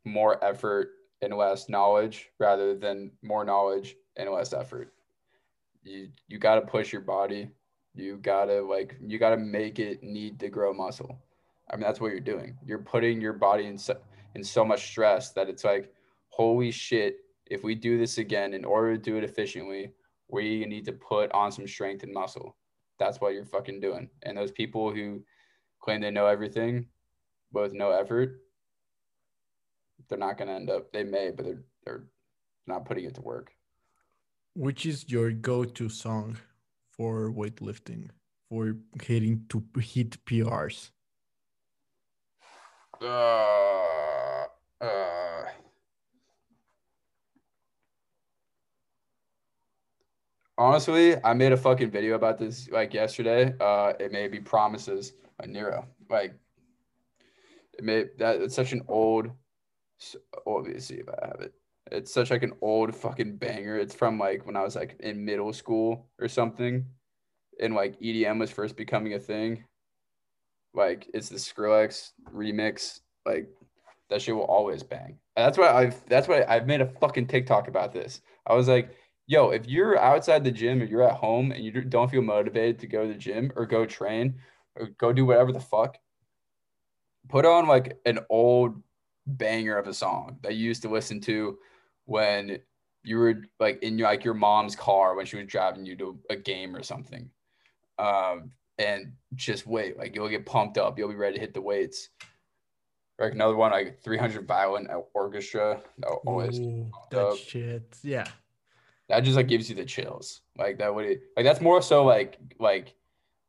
more effort and less knowledge rather than more knowledge and less effort. You you got to push your body. You got to like you got to make it need to grow muscle. I mean that's what you're doing. You're putting your body in so, in so much stress that it's like holy shit, if we do this again in order to do it efficiently, we need to put on some strength and muscle. That's what you're fucking doing. And those people who claim they know everything but with no effort, they're not going to end up. They may, but they're they're not putting it to work. Which is your go-to song for weightlifting for hitting to hit PRs? Uh, uh, honestly, I made a fucking video about this like yesterday. Uh, it may be Promises by Nero. Like, it may that it's such an old. See if I have it. It's such like an old fucking banger. It's from like when I was like in middle school or something, and like EDM was first becoming a thing. Like it's the Skrillex remix. Like that shit will always bang. And that's why I've that's why I've made a fucking TikTok about this. I was like, yo, if you're outside the gym or you're at home and you don't feel motivated to go to the gym or go train or go do whatever the fuck, put on like an old banger of a song that you used to listen to when you were like in your, like your mom's car when she was driving you to a game or something. Um, and just wait, like you'll get pumped up, you'll be ready to hit the weights. Like another one, like 300 violin orchestra. Always Ooh, that shit. Yeah that just like gives you the chills. Like that would like that's more so like like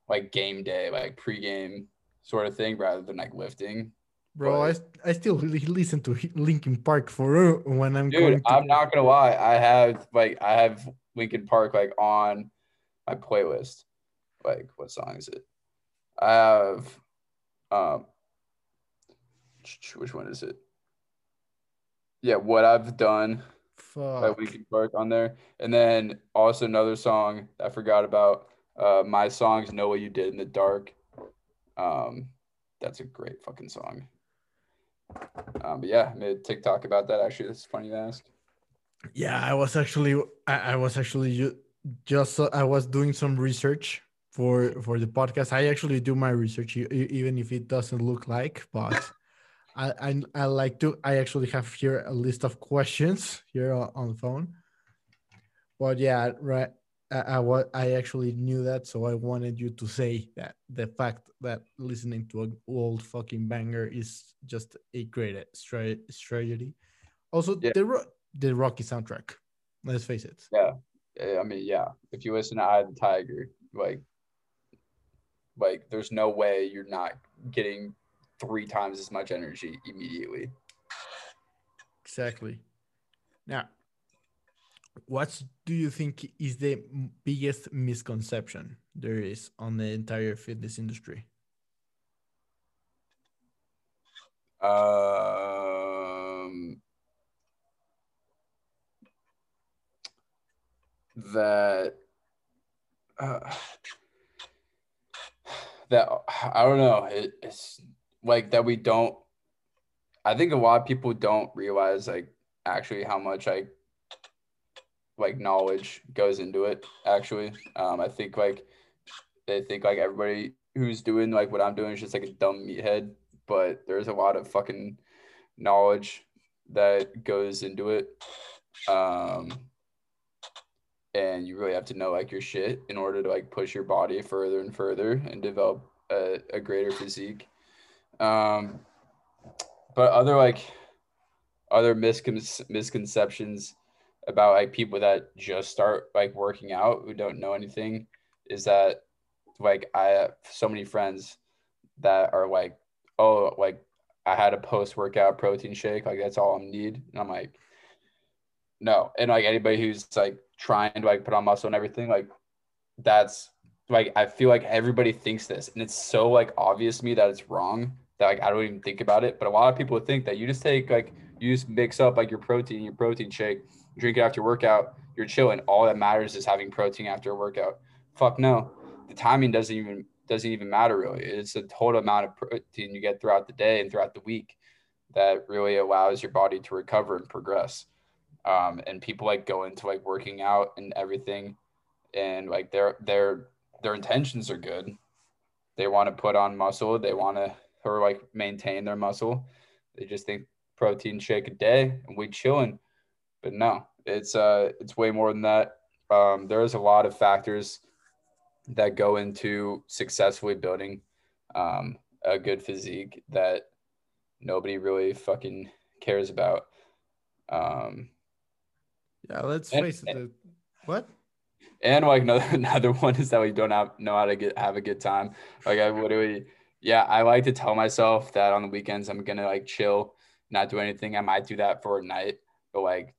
like game day, like pregame sort of thing rather than like lifting. Bro, but, I, I still listen to Linkin Park for when I'm dude, going. To- I'm not gonna lie. I have like I have Linkin Park like on my playlist. Like what song is it? I have um which one is it? Yeah, what I've done Fuck. we could work on there. And then also another song I forgot about. Uh, my songs "Know What You Did in the Dark." Um, that's a great fucking song. Um, but yeah, I made TikTok about that. Actually, that's funny to ask. Yeah, I was actually, I, I was actually just, uh, I was doing some research for for the podcast. I actually do my research, even if it doesn't look like, but. I, I, I like to. I actually have here a list of questions here on the phone. But yeah, right. I, I, I actually knew that, so I wanted you to say that the fact that listening to an old fucking banger is just a great uh, strategy. Also, yeah. the the Rocky soundtrack. Let's face it. Yeah, I mean, yeah. If you listen to "Eye of the Tiger," like, like, there's no way you're not getting three times as much energy immediately. Exactly. Now, what do you think is the biggest misconception there is on the entire fitness industry? Um, that uh, that I don't know. It, it's like that we don't. I think a lot of people don't realize like actually how much like like knowledge goes into it. Actually, um, I think like they think like everybody who's doing like what I'm doing is just like a dumb meathead, but there's a lot of fucking knowledge that goes into it. Um, and you really have to know like your shit in order to like push your body further and further and develop a, a greater physique. Um, but other like other miscon- misconceptions about like people that just start like working out who don't know anything is that like I have so many friends that are like, oh, like I had a post workout protein shake, like that's all I need. And I'm like, no. And like anybody who's like trying to like put on muscle and everything, like that's like I feel like everybody thinks this, and it's so like obvious to me that it's wrong that like I don't even think about it. But a lot of people think that you just take like you just mix up like your protein, your protein shake, drink it after workout, you're chilling. All that matters is having protein after a workout. Fuck no. The timing doesn't even doesn't even matter really. It's the total amount of protein you get throughout the day and throughout the week that really allows your body to recover and progress. Um, and people like go into like working out and everything, and like their their their intentions are good. They want to put on muscle. They want to or like maintain their muscle. They just think protein shake a day and we chilling, but no, it's uh it's way more than that. Um, there's a lot of factors that go into successfully building um, a good physique that nobody really fucking cares about. Um, yeah, let's and, face it. And, what? And like another another one is that we don't have, know how to get have a good time. Like I literally, yeah, I like to tell myself that on the weekends I'm gonna like chill, not do anything. I might do that for a night, but like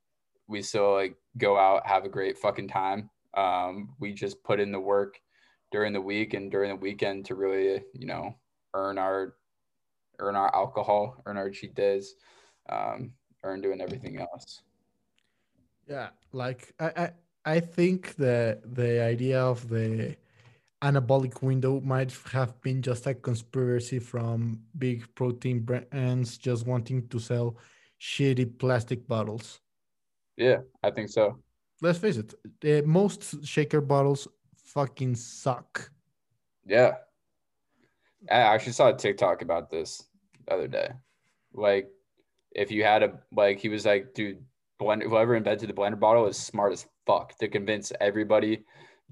we still like go out, have a great fucking time. Um, we just put in the work during the week and during the weekend to really, you know, earn our earn our alcohol, earn our cheat days, um, earn doing everything else. Yeah, like I, I I think the the idea of the anabolic window might have been just a conspiracy from big protein brands just wanting to sell shitty plastic bottles. Yeah, I think so. Let's face it, the most shaker bottles fucking suck. Yeah. I actually saw a TikTok about this the other day. Like, if you had a like, he was like, dude, blender, whoever invented the blender bottle is smart as fuck to convince everybody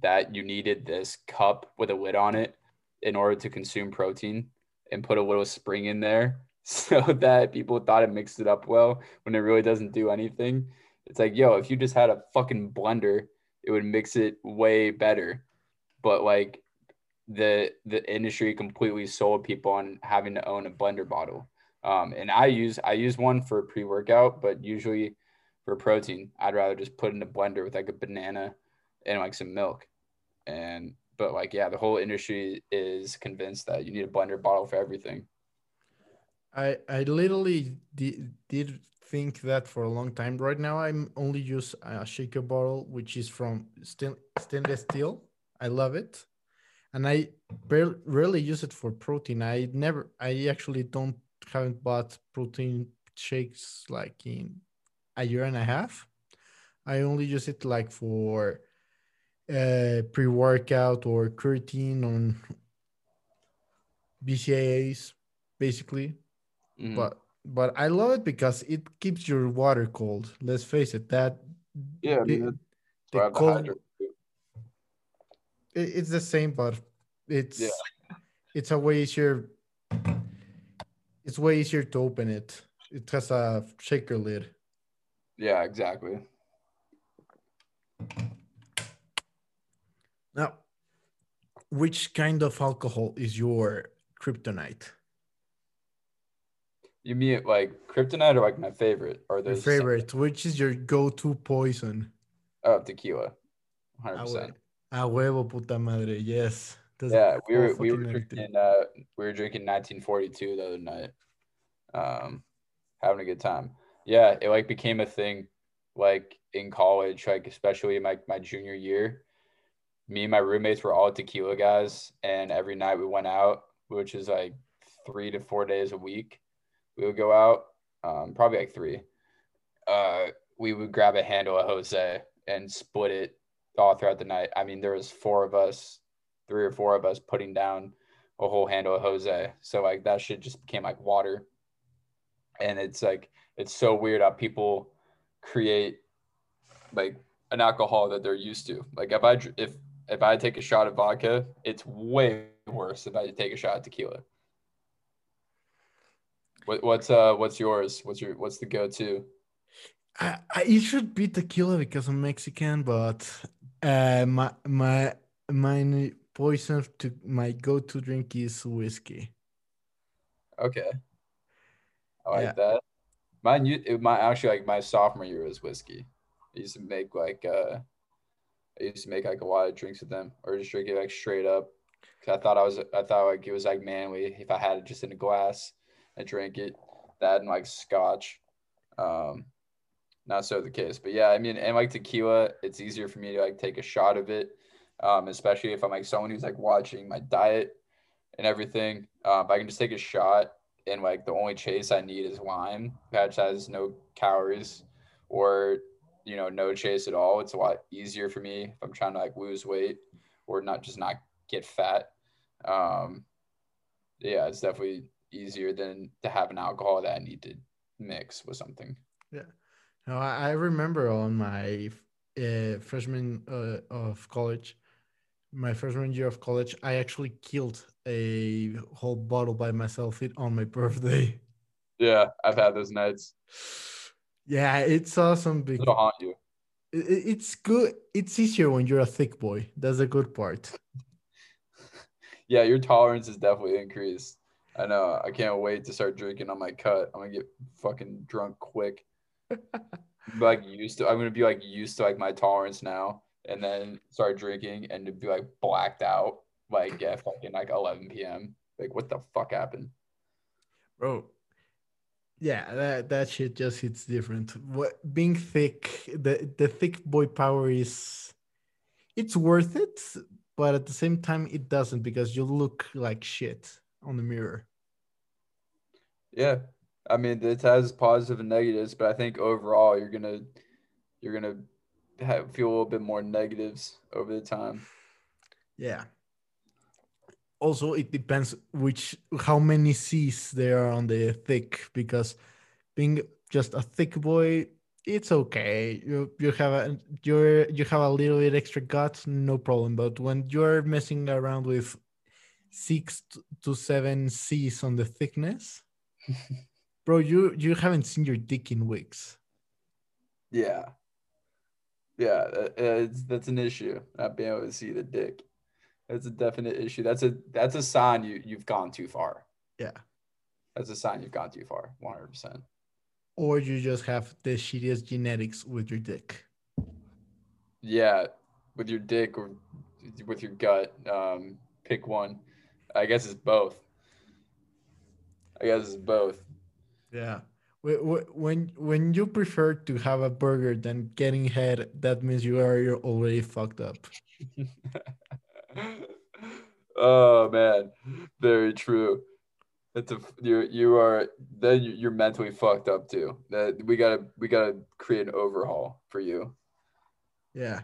that you needed this cup with a lid on it in order to consume protein and put a little spring in there so that people thought it mixed it up well when it really doesn't do anything. It's like, yo, if you just had a fucking blender, it would mix it way better. But like the the industry completely sold people on having to own a blender bottle. Um, and I use I use one for pre workout, but usually for protein, I'd rather just put in a blender with like a banana and like some milk. And but like yeah, the whole industry is convinced that you need a blender bottle for everything. I I literally did, did think that for a long time. Right now, I'm only use a shaker bottle, which is from stainless steel. I love it, and I barely, rarely use it for protein. I never, I actually don't haven't bought protein shakes like in a year and a half. I only use it like for uh, pre-workout or creatine on BCAAs, basically. Mm-hmm. But but I love it because it keeps your water cold. Let's face it, that yeah, I mean, it, the cold. It, it's the same, but it's yeah. it's a way easier. It's way easier to open it. It has a shaker lid. Yeah, exactly. Now, which kind of alcohol is your kryptonite? You mean like kryptonite or like my favorite? Or the favorite? Which is your go-to poison? Oh, tequila. 100%. A huevo, puta madre. Yes. That's yeah, we were we were drinking uh, we were drinking 1942 the other night. Um having a good time. Yeah, it like became a thing like in college, like especially in my, my junior year. me and my roommates were all tequila guys, and every night we went out, which is like three to four days a week. We would go out, um, probably like three. Uh, we would grab a handle of Jose and split it all throughout the night. I mean, there was four of us, three or four of us putting down a whole handle of Jose. So like that shit just became like water. And it's like it's so weird how people create like an alcohol that they're used to. Like if I if if I take a shot of vodka, it's way worse if I take a shot of tequila. What, what's uh what's yours? What's your what's the go to? I, I, it should be tequila because I'm Mexican, but uh, my my my poison to my go-to drink is whiskey. Okay, I like yeah. that. Mine, my actually like my sophomore year was whiskey. I used to make like uh, I used to make like a lot of drinks with them, or just drink it like straight up. Cause I thought I was, I thought like it was like manly if I had it just in a glass and drank it. That and like scotch. Um, not so the case. But yeah, I mean, and like tequila, it's easier for me to like take a shot of it, um, especially if I'm like someone who's like watching my diet and everything. Um, I can just take a shot, and like the only chase I need is lime, which has no calories, or you know, no chase at all. It's a lot easier for me if I'm trying to like lose weight or not just not get fat. Um, yeah, it's definitely easier than to have an alcohol that I need to mix with something. Yeah. No, I remember on my uh, freshman uh, of college, my freshman year of college, I actually killed a whole bottle by myself on my birthday. Yeah, I've had those nights. Yeah, it's awesome because It'll haunt you. it's good. It's easier when you're a thick boy. That's a good part. yeah, your tolerance is definitely increased. I know. I can't wait to start drinking on my cut. I'm gonna get fucking drunk quick like used to. I'm gonna be like used to like my tolerance now, and then start drinking and to be like blacked out like at fucking like 11 p.m. Like what the fuck happened, bro? Yeah, that that shit just hits different. What being thick, the the thick boy power is, it's worth it, but at the same time it doesn't because you look like shit on the mirror. Yeah, I mean, it has positive and negatives, but I think overall you're gonna you're gonna have, feel a little bit more negatives over the time. Yeah. Also, it depends which how many C's there are on the thick because being just a thick boy, it's okay. You you have a you're you have a little bit extra guts, no problem. But when you're messing around with six to seven C's on the thickness. bro, you you haven't seen your dick in weeks. Yeah, yeah, it's, that's an issue. Not being able to see the dick. That's a definite issue. That's a that's a sign you you've gone too far. Yeah, that's a sign you've gone too far. One hundred percent. Or you just have the shittiest genetics with your dick. Yeah, with your dick or with your gut. Um, pick one. I guess it's both. I guess it's both. Yeah. When when you prefer to have a burger than getting head, that means you are you're already fucked up. oh man, very true. It's a you you are then you're mentally fucked up too. That we gotta we gotta create an overhaul for you. Yeah.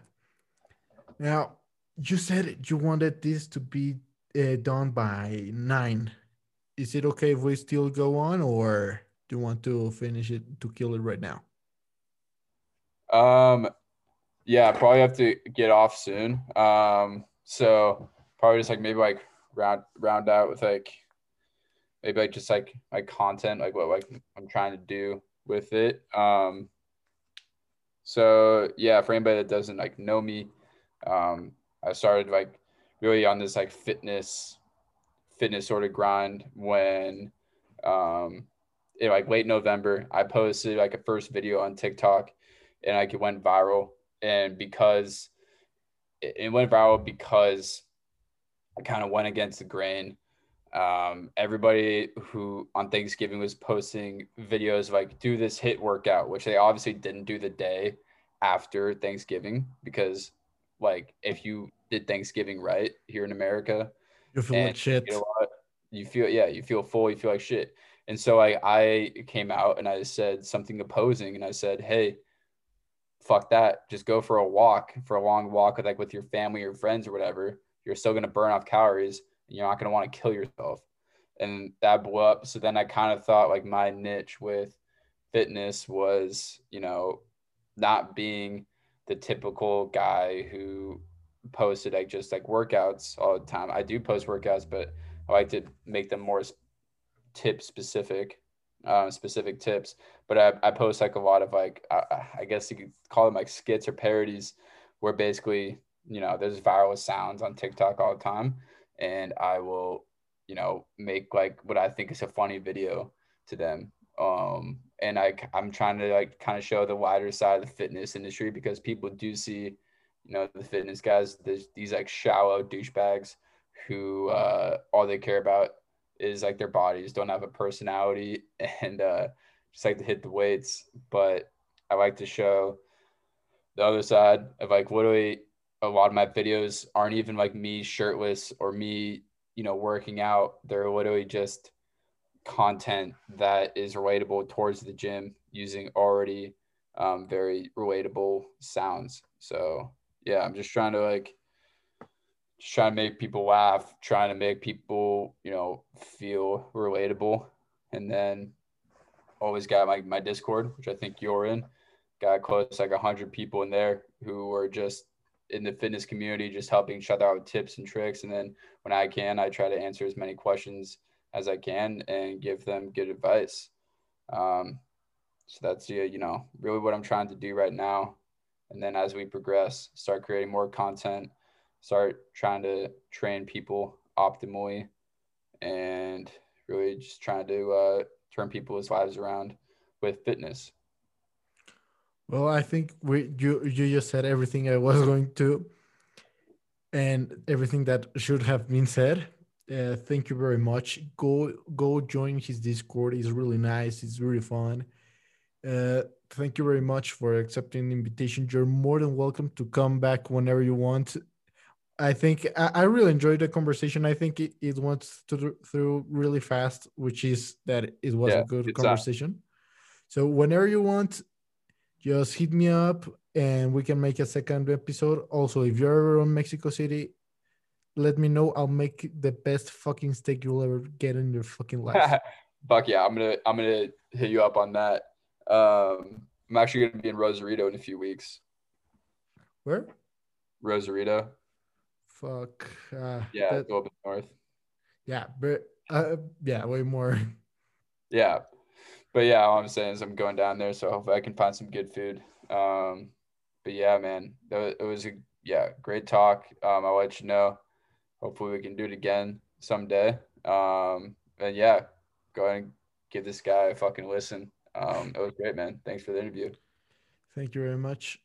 Now you said you wanted this to be uh, done by nine. Is it okay if we still go on or? do you want to finish it to kill it right now? Um, yeah, probably have to get off soon. Um, so probably just like maybe like round round out with like maybe like just like my content, like what like I'm trying to do with it. Um, so yeah, for anybody that doesn't like know me, um, I started like really on this like fitness fitness sort of grind when um in like late November. I posted like a first video on TikTok and like it went viral. And because it went viral because I kind of went against the grain. Um, everybody who on Thanksgiving was posting videos like do this hit workout, which they obviously didn't do the day after Thanksgiving because like if you did Thanksgiving right here in America, You feel like shit. you, what? you feel yeah, you feel full, you feel like shit. And so I I came out and I said something opposing and I said, hey, fuck that. Just go for a walk, for a long walk with like with your family or friends or whatever. You're still gonna burn off calories and you're not gonna want to kill yourself. And that blew up. So then I kind of thought like my niche with fitness was, you know, not being the typical guy who posted like just like workouts all the time. I do post workouts, but I like to make them more tip specific, uh, specific tips. But I, I post like a lot of like I, I guess you could call them like skits or parodies, where basically you know there's viral sounds on TikTok all the time, and I will you know make like what I think is a funny video to them. Um, and I I'm trying to like kind of show the wider side of the fitness industry because people do see, you know, the fitness guys, there's these like shallow douchebags who uh, all they care about is like their bodies, don't have a personality, and uh, just like to hit the weights. But I like to show the other side of like literally a lot of my videos aren't even like me shirtless or me, you know, working out. They're literally just content that is relatable towards the gym using already um, very relatable sounds. So yeah, I'm just trying to like just trying to make people laugh, trying to make people, you know, feel relatable. And then always got my, my Discord, which I think you're in. Got close like hundred people in there who are just in the fitness community, just helping each other out with tips and tricks. And then when I can, I try to answer as many questions as I can and give them good advice. Um, so that's you know really what I'm trying to do right now. And then as we progress, start creating more content, start trying to train people optimally, and really just trying to uh, turn people's lives around with fitness. Well, I think we you you just said everything I was going to, and everything that should have been said. Uh, thank you very much. Go go join his Discord. It's really nice. It's really fun. Uh, thank you very much for accepting the invitation. You're more than welcome to come back whenever you want. I think I, I really enjoyed the conversation. I think it, it went through, through really fast, which is that it was Yeah, a good good conversation. So whenever you want, just hit me up and we can make a second episode. Also, if you're ever in Mexico City, let me know. I'll make the best fucking steak you'll ever get in your fucking life. Fuck yeah, I'm gonna I'm gonna hit you up on that. Um, I'm actually gonna be in Rosarito in a few weeks. Where? Rosarito, Fuck. Uh, yeah, that- go up north. yeah, but uh, yeah, way more. Yeah, but yeah, all I'm saying is I'm going down there, so hopefully I can find some good food. Um, but yeah, man, that was, it was a yeah great talk. Um, I'll let you know. Hopefully we can do it again someday. Um, and yeah, go ahead and give this guy a fucking listen. Um, it was great, man. Thanks for the interview. Thank you very much.